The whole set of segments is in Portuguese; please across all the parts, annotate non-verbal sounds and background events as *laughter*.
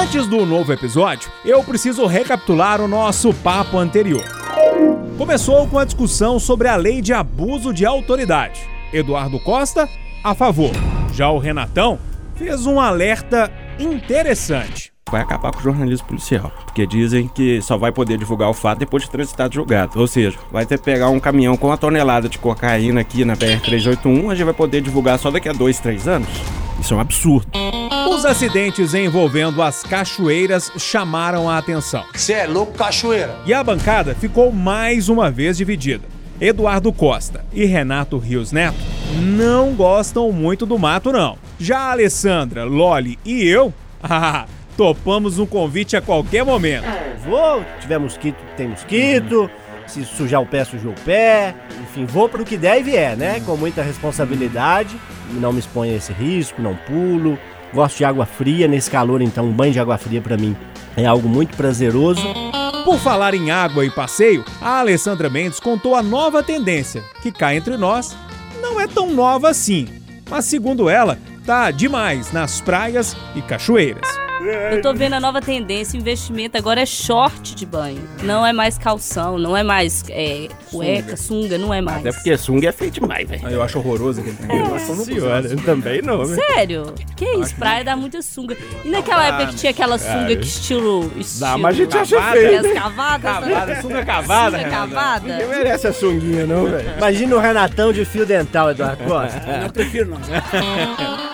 Antes do novo episódio, eu preciso recapitular o nosso papo anterior. Começou com a discussão sobre a lei de abuso de autoridade. Eduardo Costa, a favor. Já o Renatão fez um alerta interessante. Vai acabar com o jornalismo policial, porque dizem que só vai poder divulgar o fato depois de transitado julgado. Ou seja, vai ter que pegar um caminhão com uma tonelada de cocaína aqui na BR-381, a gente vai poder divulgar só daqui a dois, três anos. Isso é um absurdo. Os acidentes envolvendo as cachoeiras chamaram a atenção. Você é louco, cachoeira. E a bancada ficou mais uma vez dividida. Eduardo Costa e Renato Rios Neto não gostam muito do mato, não. Já a Alessandra, Loli e eu, *laughs* ah, topamos um convite a qualquer momento. Vou, tiver mosquito, tem mosquito. Se sujar o pé, sujou o pé. Enfim, vou pro que der e vier, né? Com muita responsabilidade. Não me exponho a esse risco, não pulo. Gosto de água fria. Nesse calor, então, um banho de água fria para mim é algo muito prazeroso. Por falar em água e passeio, a Alessandra Mendes contou a nova tendência, que cá entre nós não é tão nova assim, mas segundo ela, tá demais nas praias e cachoeiras. Eu tô vendo a nova tendência, o investimento agora é short de banho. Não é mais calção, não é mais é, cueca, sunga, não é mais. Até porque sunga é feito demais, velho. Eu acho horroroso aquele negócio. Nossa senhora, eu também não, velho. Sério? Que isso? Praia dá muita sunga. E naquela época que tinha aquela sunga que estilo. estilo Dá, mas a gente acha cavada, feio. As cavadas? Cavada, sunga cavada, Sunga cavada? Ninguém merece a sunguinha, não, velho. Imagina o Renatão de fio dental, Eduardo Costa. Não prefiro não.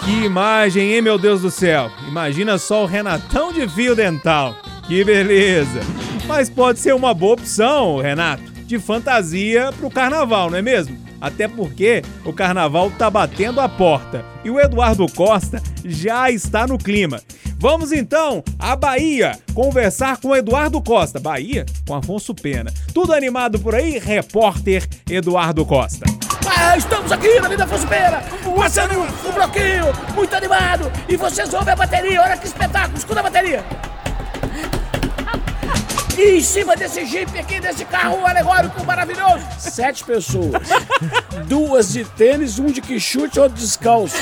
Que imagem, hein, meu Deus do céu? Imagina só o Renatão de fio dental. Que beleza. Mas pode ser uma boa opção, Renato, de fantasia pro carnaval, não é mesmo? Até porque o carnaval tá batendo a porta e o Eduardo Costa já está no clima. Vamos então à Bahia conversar com o Eduardo Costa. Bahia com Afonso Pena. Tudo animado por aí? Repórter Eduardo Costa. Ah, estamos aqui na Vida Fospeira, passando um bloquinho muito animado. E vocês ouvem a bateria, olha que espetáculo, escuta a bateria. E em cima desse jipe aqui, desse carro alegórico maravilhoso, sete pessoas. Duas de tênis, um de quichute, outro descalço.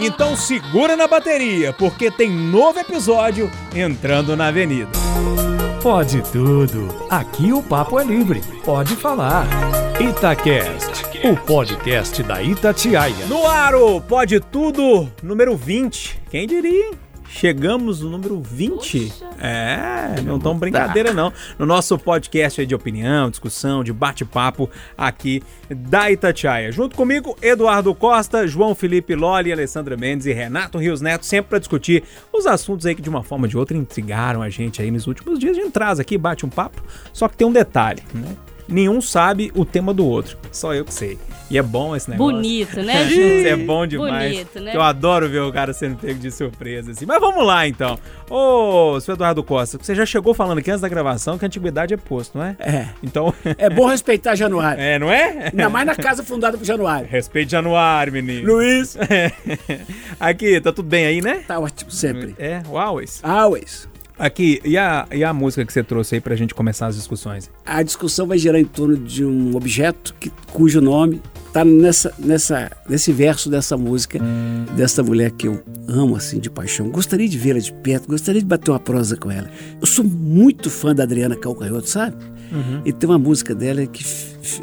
Então segura na bateria, porque tem novo episódio entrando na avenida. Pode tudo. Aqui o papo é livre. Pode falar. Itacast, o podcast da Itatiaia. No ar, Pode Tudo número 20. Quem diria, hein? Chegamos no número 20. É, não tão brincadeira não. No nosso podcast aí de opinião, discussão, de bate-papo aqui da Itatiaia. Junto comigo, Eduardo Costa, João Felipe Loli, Alessandra Mendes e Renato Rios Neto, sempre para discutir os assuntos aí que de uma forma ou de outra intrigaram a gente aí nos últimos dias. A gente traz aqui, bate um papo, só que tem um detalhe, né? Nenhum sabe o tema do outro, só eu que sei. E é bom esse negócio. Bonito, né, *laughs* Isso é bom demais. Bonito, né? Eu adoro ver o cara sendo pego de surpresa, assim. Mas vamos lá, então. Ô, seu Eduardo Costa, você já chegou falando aqui antes da gravação que a antiguidade é posto, não é? É. Então, É bom respeitar Januário. *laughs* é, não é? Ainda mais na casa fundada por Januário. Respeite Januário, menino. Luiz. *laughs* Aqui, tá tudo bem aí, né? Tá ótimo, sempre. É, always. Always. Aqui, e a, e a música que você trouxe aí pra gente começar as discussões? A discussão vai girar em torno de um objeto que, cujo nome tá nessa, nessa, nesse verso dessa música, dessa mulher que eu amo, assim, de paixão. Gostaria de vê-la de perto, gostaria de bater uma prosa com ela. Eu sou muito fã da Adriana Calcanhoto, sabe? E tem uma música dela que,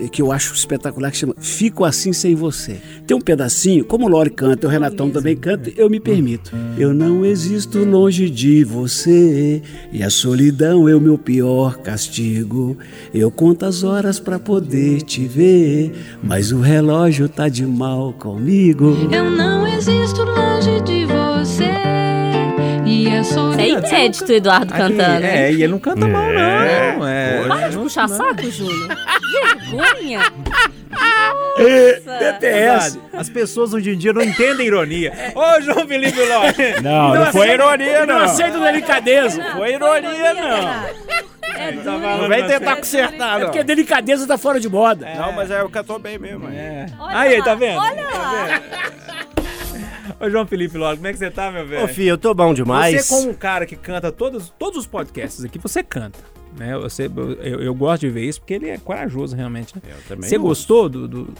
que eu acho espetacular, que chama Fico Assim Sem Você. Tem um pedacinho, como o Lore canta, o Renatão também canta, eu me permito. Eu não existo longe de você, e a solidão é o meu pior castigo. Eu conto as horas pra poder te ver, mas o relógio tá de mal comigo. Eu não existo longe de você. É inédito, Eduardo Aqui, cantando. é, e ele não canta mal, não. É, Para de puxar saco, Júnior. Vergonha. *laughs* É BTS. As pessoas hoje em dia não entendem ironia. *laughs* Ô, João Felipe Lopes. Não, não foi ironia, Não não. aceito delicadeza. Foi ironia, não. É Tá Não vem você. tentar consertar, É não. porque delicadeza tá fora de moda. Não, mas é o cantor bem mesmo. É. Aí, lá, tá vendo? Olha Tá lá. *laughs* Ô, João Felipe Lopes, como é que você tá, meu velho? Ô, filho, eu tô bom demais. Você, como um cara que canta todos, todos os podcasts aqui, você canta. Né? Você, eu, eu gosto de ver isso porque ele é corajoso, realmente. né? Eu também Você gosto. gostou do. do, do-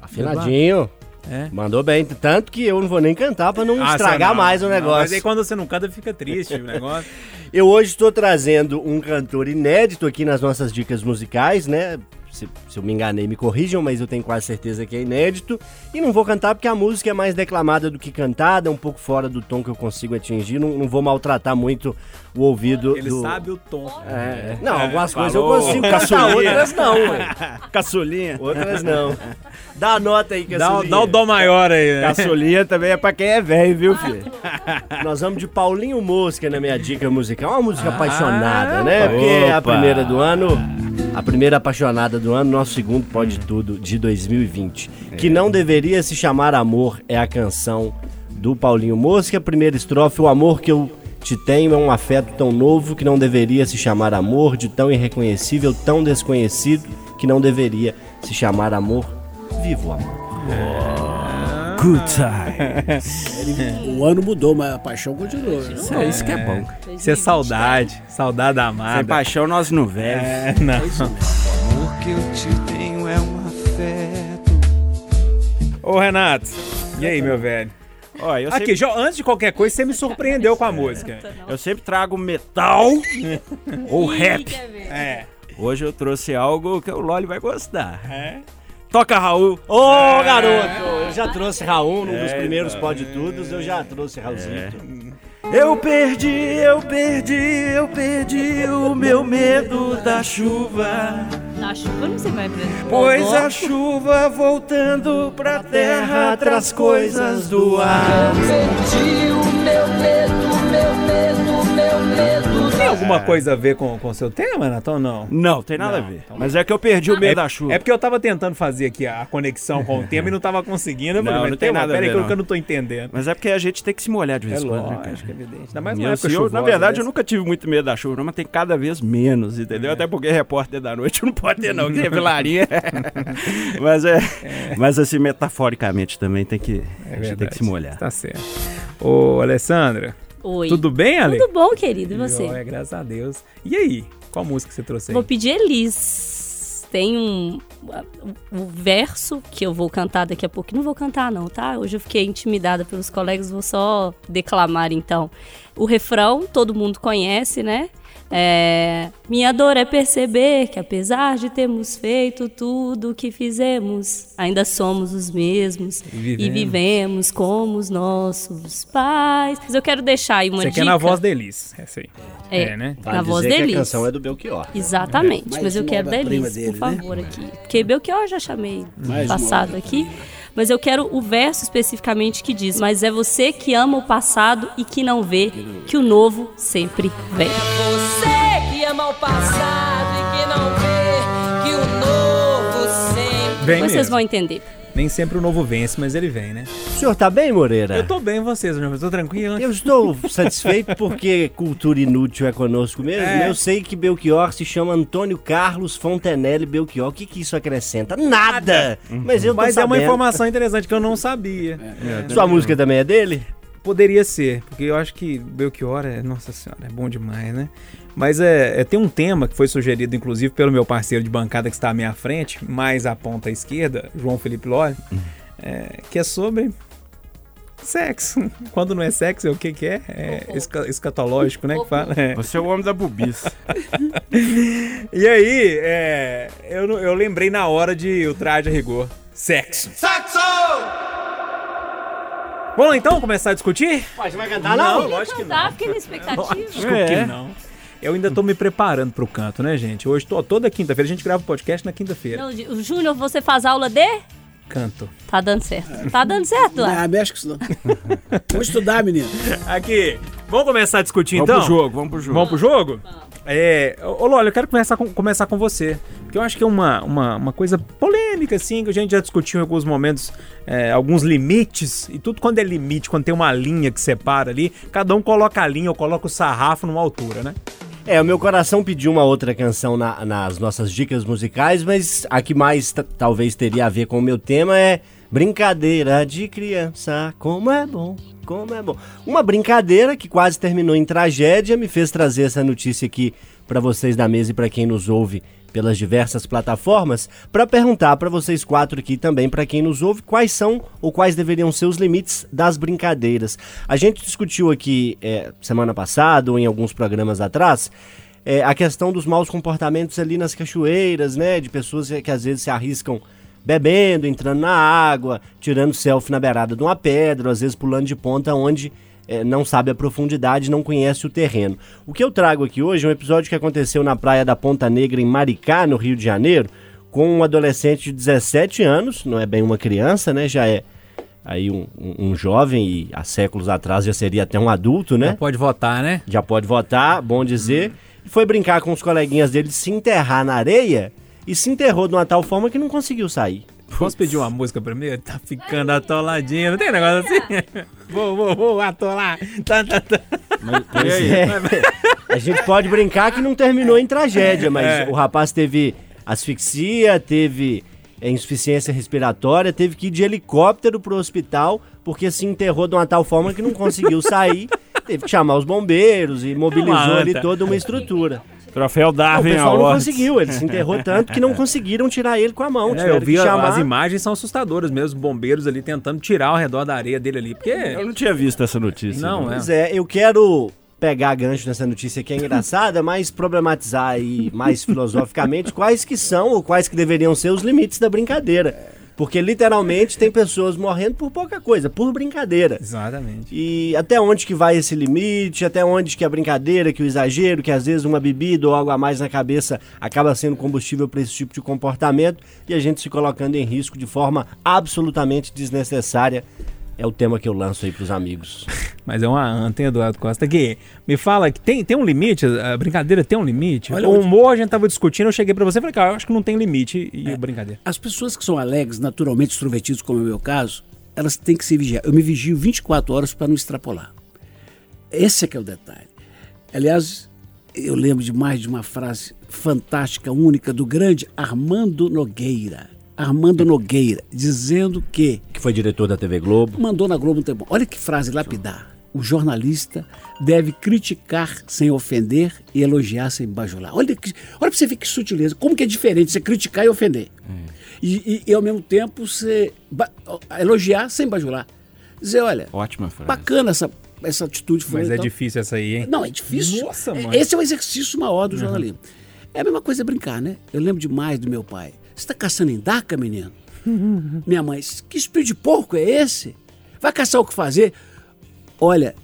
Afinadinho. É. Mandou bem, tanto que eu não vou nem cantar pra não Ah, estragar não, mais o não, negócio. Mas aí quando você não canta, fica triste o negócio. *laughs* Eu hoje estou trazendo um cantor inédito aqui nas nossas dicas musicais, né? Se, se eu me enganei, me corrijam, mas eu tenho quase certeza que é inédito. E não vou cantar porque a música é mais declamada do que cantada, é um pouco fora do tom que eu consigo atingir. Não, não vou maltratar muito o ouvido Ele do. sabe o tom. É, não, algumas coisas eu consigo cantar, outras não. *laughs* Caçulinha. Outras não. Dá a nota aí, Dá, Caçulinha. dá o dó maior aí, né? Caçulinha também é pra quem é velho, viu, filho? *laughs* Nós vamos de Paulinho Mosca na minha dica musical. Uma música apaixonada, né? Porque é a Opa. primeira do ano. A primeira apaixonada do ano, nosso segundo Pode Tudo de 2020. Que não deveria se chamar Amor é a canção do Paulinho Mosca. Primeira estrofe: O amor que eu te tenho é um afeto tão novo que não deveria se chamar amor, de tão irreconhecível, tão desconhecido que não deveria se chamar amor. Viva o amor. Good time. *laughs* O ano mudou, mas a paixão continuou. Isso, é, isso que é bom. Isso é saudade. Saudade Sem amada. paixão nós não velhos. É, não. amor que eu te tenho é um afeto. Ô, Renato. E aí, meu velho? Ó, eu, Aqui, sempre, já, antes de qualquer coisa, você me surpreendeu com a música. eu sempre trago metal *laughs* ou rap. É. Hoje eu trouxe algo que o Loli vai gostar. Toca, Raul. Ô, garoto! Eu já trouxe Raul num dos É, primeiros. Pode Tudos, eu já trouxe Raulzito. Eu perdi, eu perdi, eu perdi o meu medo da chuva. Na chuva não sei mais pra Pois a chuva voltando pra terra traz coisas do ar. Tem alguma coisa a ver com o seu tema, Renato, ou não? Não, tem nada Não, a ver. então- Mas é que eu perdi o medo da chuva. É porque eu tava tentando fazer aqui a conexão com o tema e não tava conseguindo. Eu falei, Não, mas não tem uma- nada a Peraí ver, que eu- não. que eu não tô entendendo. Mas é porque a gente tem que se molhar de É vez em quando, né, cara? lógico, é evidente. Ainda mais eu- época eu- chuvosa na verdade, eu dessa. nunca tive muito medo da chuva, não, mas tem cada vez menos, entendeu? É. Até porque repórter da noite não pode ter, não, que *laughs* *laughs* é mas é, Mas assim, metaforicamente também tem que, a gente tem que se molhar. Tá certo. Ô, Alessandra, Oi. tudo bem, Ale? Tudo bom, querido? E você? Joia, graças a Deus. E aí? Qual música você trouxe aí? Vou pedir Elis. Tem um, um verso que eu vou cantar daqui a pouco. Não vou cantar, não, tá? Hoje eu fiquei intimidada pelos colegas, vou só declamar então. O refrão todo mundo conhece, né? É, Minha dor é perceber que apesar de termos feito tudo o que fizemos, ainda somos os mesmos E vivemos. e vivemos como os nossos pais. Mas eu quero deixar aí uma Você dica. quer na voz da Elis. Essa aí. É, É, né? Vale na voz deles. a canção é do Belchior. Exatamente, Mais mas eu quero da obra-prima Elis, dele, por né? favor, aqui. Porque Belchior eu já chamei Mais passado aqui. Mas eu quero o verso especificamente que diz: Mas é você que ama o passado e que não vê que o novo sempre vem. Você que ama o passado e que não vê que o novo sempre. Vem vocês mesmo. vão entender. Nem sempre o novo vence, mas ele vem, né? O senhor tá bem, Moreira? Eu tô bem, vocês, eu tô tranquilo. Eu estou satisfeito porque cultura inútil é conosco mesmo. É. Eu sei que Belchior se chama Antônio Carlos Fontenelle Belchior. O que, que isso acrescenta? Nada! Mas eu tô Mas é uma sabendo. informação interessante que eu não sabia. Sua música também é dele? Poderia ser, porque eu acho que Belchior é, nossa senhora, é bom demais, né? Mas é, é- tem um tema que foi sugerido, inclusive, pelo meu parceiro de bancada que está à minha frente, mais à ponta esquerda, João Felipe Loli, é, que é sobre sexo. *laughs* Quando não é sexo, é o que que é? É esca- escatológico, né? Que fala. É. Você é o homem da bubice. *laughs* E aí, é, eu, não- eu lembrei na hora de o traje a rigor. Sexo. Sexo! Vamos então começar a discutir? Mas vai cantar não? lógico que não. Tá, fiquei na expectativa. Lógico É. que não. Eu ainda tô me preparando pro canto, né, gente? Hoje, tô, toda quinta-feira, a gente grava o podcast na quinta-feira. Não, o Júnior, você faz aula de? Canto. Tá dando certo. Tá dando certo, Não, lá. mexe com isso não. Vou estudar, menino. *laughs* Aqui, vamos começar a discutir Vamos então? pro jogo, vamos pro jogo. Vamos pro jogo? É, ô Lólio, eu quero começar com, começar com você. Porque eu acho que é uma, uma, uma coisa polêmica, assim, que a gente já discutiu em alguns momentos, é, alguns limites. E tudo quando é limite, quando tem uma linha que separa ali, cada um coloca a linha ou coloca o sarrafo numa altura, né? É, o meu coração pediu uma outra canção na- nas nossas dicas musicais, mas a que mais talvez teria a ver com o meu tema é Brincadeira de Criança, como é bom, como é bom. Uma brincadeira que quase terminou em tragédia me fez trazer essa notícia aqui pra vocês da mesa e pra quem nos ouve pelas diversas plataformas para perguntar para vocês quatro aqui também, para quem nos ouve, quais são ou quais deveriam ser os limites das brincadeiras. A gente discutiu aqui é, semana passada ou em alguns programas atrás é, a questão dos maus comportamentos ali nas cachoeiras, né? De pessoas que às vezes se arriscam bebendo, entrando na água, tirando selfie na beirada de uma pedra, às vezes pulando de ponta onde é, não sabe a profundidade, não conhece o terreno. O que eu trago aqui hoje é um episódio que aconteceu na praia da Ponta Negra, em Maricá, no Rio de Janeiro, com um adolescente de 17 anos, não é bem uma criança, né? Já é aí um, um, um jovem e há séculos atrás já seria até um adulto, né? Já pode votar, né? Já pode votar, bom dizer. Foi brincar com os coleguinhas dele, se enterrar na areia e se enterrou de uma tal forma que não conseguiu sair. Posso pedir uma música primeiro? Tá ficando atoladinho, não tem negócio assim? *laughs* vou, vou, vou atolar. Tá, tá, tá. Pois é. A gente pode brincar que não terminou em tragédia, mas É. o rapaz teve asfixia, teve é, insuficiência respiratória, teve que ir de helicóptero pro hospital porque se enterrou de uma tal forma que não conseguiu sair. Teve que chamar os bombeiros e mobilizou ali toda uma estrutura. Troféu Não, o Darwin pessoal não conseguiu, ele se enterrou *laughs* tanto que não conseguiram tirar ele com a mão. É, eu vi chamar. as imagens são assustadoras mesmo, os bombeiros ali tentando tirar ao redor da areia dele ali, porque Eu não tinha visto essa notícia. não, é. Pois é, eu quero pegar gancho nessa notícia que é engraçada, *laughs* mas problematizar aí mais filosoficamente quais que são ou quais que deveriam ser os limites da brincadeira. Porque literalmente tem pessoas morrendo por pouca coisa, por brincadeira. Exatamente. E até onde que vai esse limite? Até onde que a brincadeira, que o exagero, que às vezes uma bebida ou algo a mais na cabeça acaba sendo combustível para esse tipo de comportamento e a gente se colocando em risco de forma absolutamente desnecessária. É o tema que eu lanço aí pros amigos. *laughs* Mas é uma anta, hein, Eduardo Costa, que me fala que tem, tem um limite, a brincadeira tem um limite. Olha, o onde- humor a gente tava discutindo, eu cheguei pra você e falei, cara, eu acho que não tem limite e brincadeira. As pessoas que são alegres, naturalmente extrovertidos, como é o meu caso, elas têm que se vigiar. Eu me vigio 24 horas para não extrapolar. Esse é que é o detalhe. Aliás, eu lembro de mais de uma frase fantástica, única, do grande Armando Nogueira. Armando Nogueira, dizendo que Que foi diretor da TV Globo. mandou na Globo um tempo. Olha que frase lapidar. O jornalista deve criticar sem ofender e elogiar sem bajular. Olha, que, olha pra você ver que sutileza. Como que é diferente você criticar e ofender. E, e- e, ao mesmo tempo você elogiar sem bajular. Dizer, olha, Ótima frase. bacana essa, essa atitude. Mas fulano é difícil essa aí, hein? Não, é difícil. Nossa, mano. Esse é o exercício maior do jornalismo. É a mesma coisa brincar, né? Eu lembro demais do meu pai. Você tá caçando em daca, menino? *laughs* Minha mãe, que espírito de porco é esse? Vai caçar o que fazer? Olha,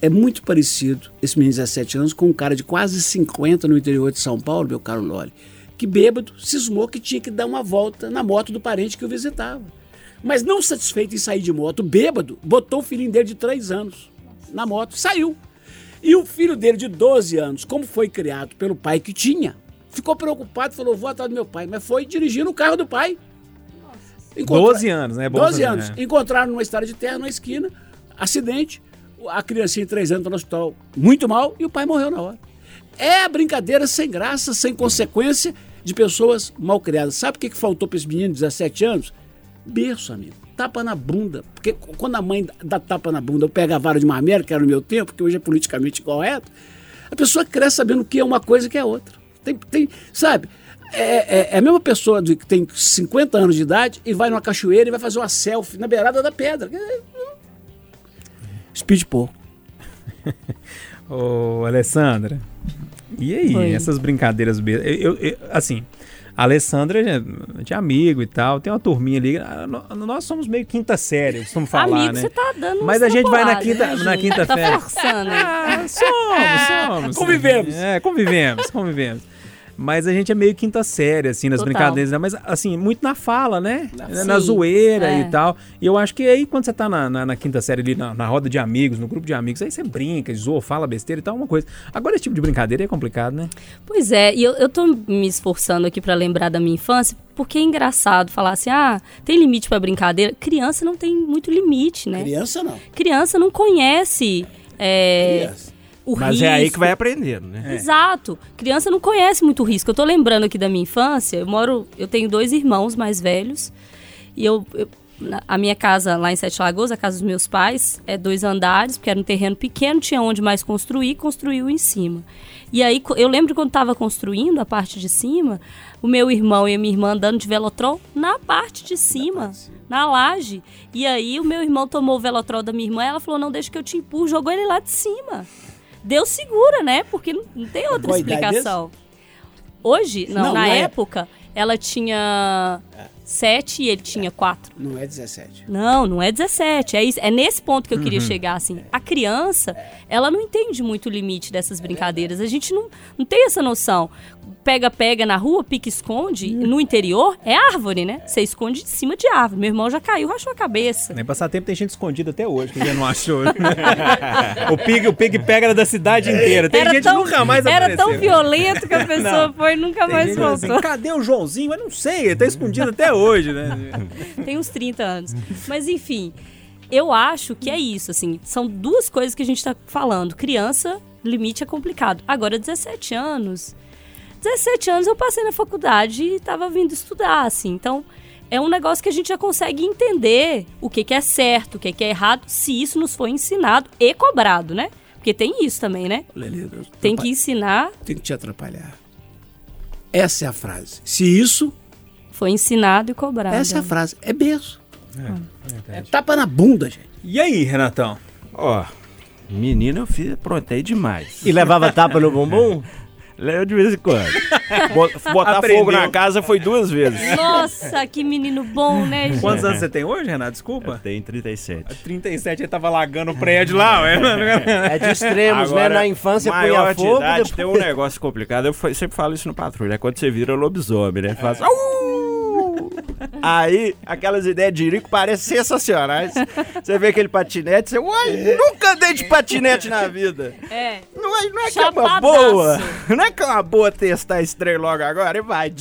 é muito parecido esse menino de 17 anos com um cara de quase 50 no interior de São Paulo, meu caro Loli, que bêbado cismou que tinha que dar uma volta na moto do parente que o visitava. Mas não satisfeito em sair de moto, bêbado, botou o filhinho dele de 3 anos na moto saiu. E o filho dele de 12 anos, como foi criado pelo pai que tinha, ficou preocupado, falou: vou atrás do meu pai. Mas foi dirigindo o carro do pai. Encontra- 12 anos, né? É bom 12 saber, anos. né? Encontraram numa estrada de terra, na esquina, acidente, a criancinha de 3 anos está no hospital muito mal e o pai morreu na hora. É a brincadeira sem graça, sem consequência de pessoas mal criadas. Sabe o que, que faltou para esse menino de 17 anos? Berço, amigo. Tapa na bunda. Porque quando a mãe dá tapa na bunda, eu pego a vara de marmelo, que era no meu tempo, que hoje é politicamente correto, a pessoa cresce sabendo o que é uma coisa e o que é outra. Tem, tem, sabe? É, é- é a mesma pessoa que tem 50 anos de idade e vai numa cachoeira e vai fazer uma selfie na beirada da pedra. É, Speed porco. *laughs* Ô, Alessandra, e aí, Oi. essas brincadeiras? Eu, eu- eu- assim, a Alessandra é de amigo e tal, tem uma turminha ali. ah, Nós somos meio quinta série, eu costumo falar, Amigo, né? você tá dando Mas a gente vai na quinta- né, na quinta-feira. Tá forçando. *laughs* Ah, somos, somos. Convivemos. É, convivemos, convivemos. Mas a gente é meio quinta série, assim, nas Total. brincadeiras, né? Mas, assim, muito na fala, né? Sim, na zoeira é. e tal. E eu acho que aí, quando você tá na, na- na quinta série ali, na, na roda de amigos, no grupo de amigos, aí você brinca, zoa, fala besteira e tal, uma coisa. Agora, esse tipo de brincadeira é complicado, né? Pois é, e eu, eu tô me esforçando aqui pra lembrar da minha infância, porque é engraçado falar assim, ah, tem limite pra brincadeira. Criança não tem muito limite, né? Criança não. Criança não conhece é, Criança. O Mas risco. é aí que vai aprendendo, né? Exato. Criança não conhece muito risco. Eu tô lembrando aqui da minha infância. Eu moro, eu tenho dois irmãos mais velhos e eu, eu a minha casa lá em Sete Lagoas, a casa dos meus pais, é dois andares, porque era um terreno pequeno, tinha onde mais construir, construiu em cima. E aí, eu lembro quando estava construindo a parte de cima, o meu irmão e a minha irmã andando de velotrol na parte de cima, na laje. E aí, o meu irmão tomou o velotrol da minha irmã, ela falou, não, deixa que eu te empurro, jogou ele lá de cima. Deus segura, né? Porque não, não tem outra explicação. Hoje, não, Não, na na época, ela tinha sete e ele tinha quatro. Não é 17. Não, não é 17. É, isso- é nesse ponto que eu queria chegar, assim. A criança, ela não entende muito o limite dessas brincadeiras. A gente não, não tem essa noção. Pega, pega na rua, pica, esconde. No interior, é árvore, né? Você esconde de cima de árvore. Meu irmão já caiu, rachou a cabeça. Nem passar tempo tem gente escondida até hoje, que já não achou. né? *laughs* o pig, o pig pega da cidade inteira. Tem gente que nunca mais era apareceu. tão violento que a *laughs* pessoa Não. foi e nunca mais fala voltou. assim, cadê o Joãozinho? Eu não sei, ele tá escondido até hoje, né? *laughs* tem uns 30 anos. Mas enfim, eu acho que é isso, assim, são duas coisas que a gente tá falando. Criança, limite é complicado. Agora, 17 anos. 17 anos eu passei na faculdade e tava vindo estudar, assim. Então, é um negócio que a gente já consegue entender o que, que é certo, o que, que é errado, se isso nos foi ensinado e cobrado, né? Porque tem isso também, né? Lelê, Tem que ensinar, Tem que te atrapalhar. Essa é a frase. Se isso, foi ensinado e cobrado. essa é a frase. É beijo. É, tapa na bunda, gente. E aí, Renatão? Ó, menino eu fiz, aprontei demais. E levava tapa no bumbum? *laughs* Leva de vez em quando. *laughs* Bot- Botar Aprendeu. fogo na casa foi duas vezes. Nossa, que menino bom, né, *laughs* gente? Quantos anos você tem hoje, Renato? Eu Desculpa. tenho 37. 37, ele tava lagando o prédio lá, ué. É de extremos, né? Na infância maior punha fogo, idade depois... tem um negócio complicado. Eu sempre falo isso no patrulha. É quando você vira lobisomem, né? Faz... "Au!" Aí, aquelas ideias de Irico parecem sensacionais. Você vê aquele patinete, você, uai, nunca andei de patinete na vida. É. Não é, não é que é uma boa. Não é que é uma boa testar esse trem logo agora e vai.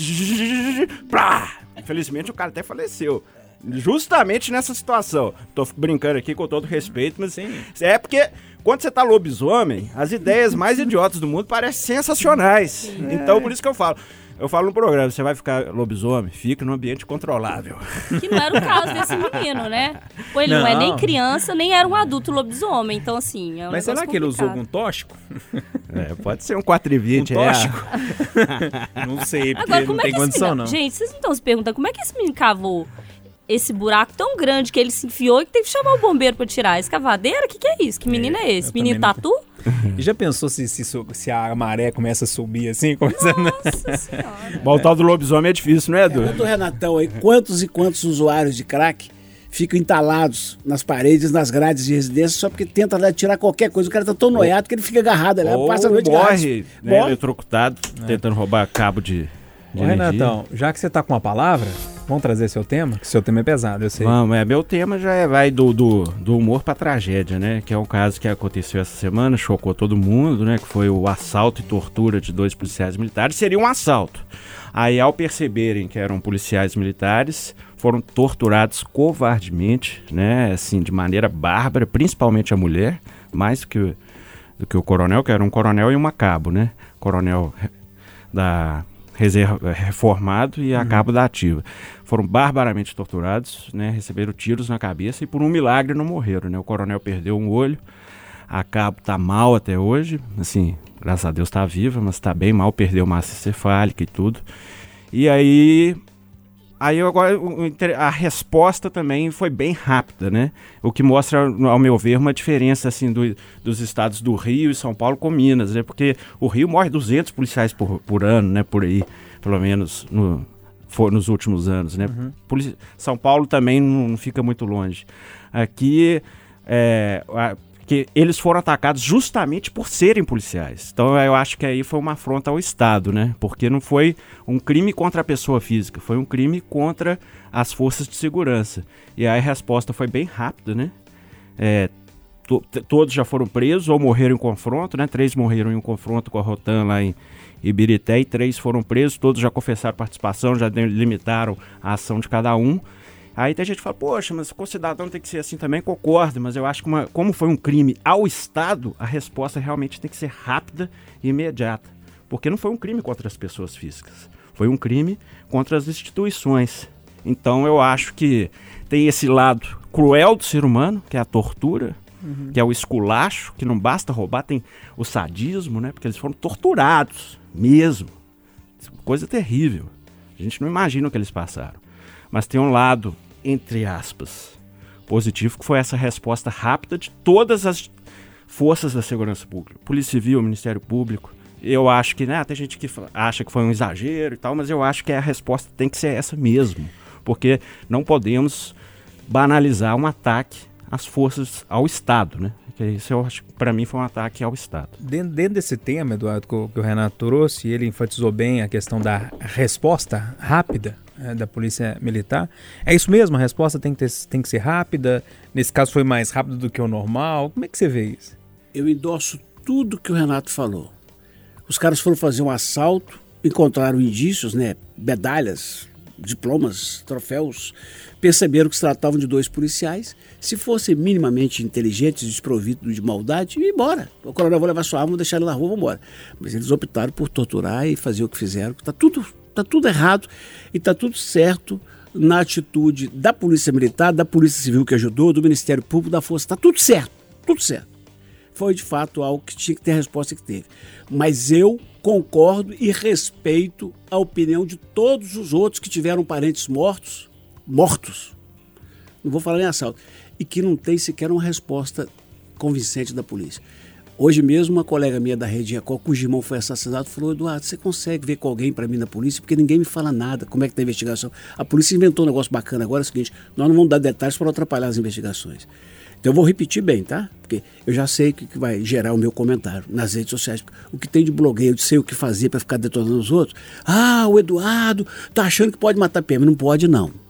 Plá. Infelizmente o cara até faleceu. Justamente nessa situação. Tô brincando aqui com todo respeito, mas Sim. é porque quando você tá lobisomem, as ideias mais idiotas do mundo parecem sensacionais. Então por isso que eu falo. Eu falo no programa, você vai ficar lobisomem, fica num ambiente controlável. Que não era o caso desse menino, né? Ou ele não, é Não. nem criança, nem era um adulto lobisomem. Então, assim, é um Mas será que ele usou algum tóxico? É, pode ser um 4,20. Um é. tóxico? *laughs* não sei, porque Agora, não como é tem que esse condição, menino... não. Gente, vocês não estão se perguntando como é que esse menino cavou esse buraco tão grande que ele se enfiou e que teve que chamar o bombeiro pra tirar? Escavadeira? O que, que é isso? Que menino é, esse? eu Menino tatu? E já pensou se, se, se a maré começa a subir assim? Começa a... Nossa senhora. Bom, o tal do lobisomem é difícil, não é, Edu? Conta o Renatão aí, quantos e quantos usuários de crack ficam entalados nas paredes, nas grades de residência, só porque tenta lá tirar qualquer coisa. O cara tá tão noiado que ele fica agarrado ali, Ou passa a noite morre, né, Morre. eletrocutado, tentando roubar cabo de, de Ô, energia. Renatão, já que você tá com a palavra, vamos trazer seu tema? Que seu tema é pesado, eu sei. Vamos, é, meu tema já é, vai do, do, do humor pra tragédia, né? Que é um caso que aconteceu essa semana, chocou todo mundo, né? Que foi o assalto e tortura de dois policiais militares. Seria um assalto. Aí, ao perceberem que eram policiais militares, foram torturados covardemente, né? Assim, de maneira bárbara, principalmente a mulher, mais do que, do que o coronel, que era um coronel e uma cabo, né? Coronel re- da reserva reformado e a cabo da ativa. Foram barbaramente torturados, né? Receberam tiros na cabeça e por um milagre não morreram, né? O coronel perdeu um olho, a cabo tá mal até hoje, assim, graças a Deus tá viva, mas tá bem mal, perdeu massa encefálica e tudo. E aí Aí eu agora a resposta também foi bem rápida, né? O que mostra, ao meu ver, uma diferença assim do- dos estados do Rio e São Paulo com Minas, né? Porque o Rio morre 200 policiais por, por ano, né? Por aí, pelo menos no, for, nos últimos anos, né? Polici- São Paulo também não, não fica muito longe. Aqui é, a- que eles foram atacados justamente por serem policiais. Então eu acho que aí foi uma afronta ao Estado, né? Porque não foi um crime contra a pessoa física, foi um crime contra as forças de segurança. E aí a resposta foi bem rápida, né? É, to- todos já foram presos ou morreram em confronto, né? Três morreram em um confronto com a Rotan lá em Ibirité e três foram presos, todos já confessaram participação, já limitaram a ação de cada um. Aí tem gente que fala, poxa, mas o cidadão tem que ser assim também, concordo, mas eu acho que uma- como foi um crime ao Estado, a resposta realmente tem que ser rápida e imediata. Porque não foi um crime contra as pessoas físicas, foi um crime contra as instituições. Então eu acho que tem esse lado cruel do ser humano, que é a tortura, que é o esculacho, que não basta roubar, tem o sadismo, né? Porque eles foram torturados mesmo. Coisa terrível. A gente não imagina o que eles passaram. Mas tem um lado, entre aspas, positivo, que foi essa resposta rápida de todas as forças da segurança pública. Polícia Civil, Ministério Público. Eu acho que, né, tem gente que acha que foi um exagero e tal, mas eu acho que a resposta tem que ser essa mesmo. Porque não podemos banalizar um ataque às forças, ao Estado, né? Isso eu acho que para mim foi um ataque ao Estado. Dentro, dentro desse tema, Eduardo, que o, que o Renato trouxe, ele enfatizou bem a questão da resposta rápida eh, da Polícia Militar. É isso mesmo? A resposta tem que, ter- tem que ser rápida? Nesse caso foi mais rápido do que o normal? Como é que você vê isso? Eu endosso tudo que o Renato falou. Os caras foram fazer um assalto, encontraram indícios, né? Medalhas, diplomas, troféus. Perceberam que se tratavam de dois policiais. Se fossem minimamente inteligentes, desprovidos de maldade, iam embora. O coronel vou levar sua arma, vou deixar ele na rua, vou embora. Mas eles optaram por torturar e fazer o que fizeram. Está tudo, tá tudo errado e está tudo certo na atitude da Polícia Militar, da Polícia Civil que ajudou, do Ministério Público, da Força. Está tudo certo, tudo certo foi de fato algo que tinha que ter a resposta que teve. Mas eu concordo e respeito a opinião de todos os outros que tiveram parentes mortos, mortos, não vou falar em assalto, e que não tem sequer uma resposta convincente da polícia. Hoje mesmo, uma colega minha da Rede Record, cujo irmão foi assassinado, falou: Eduardo, você consegue ver com alguém para mim na polícia? Porque ninguém me fala nada. Como é que está a investigação? A polícia inventou um negócio bacana agora: é o seguinte, nós não vamos dar detalhes para atrapalhar as investigações. Então eu vou repetir bem, tá? Porque eu já sei o que que vai gerar o meu comentário nas redes sociais. O que tem de blogueiro, de sei o que fazer para ficar detonando os outros. Ah, o Eduardo tá achando que pode matar PM. Não pode, não.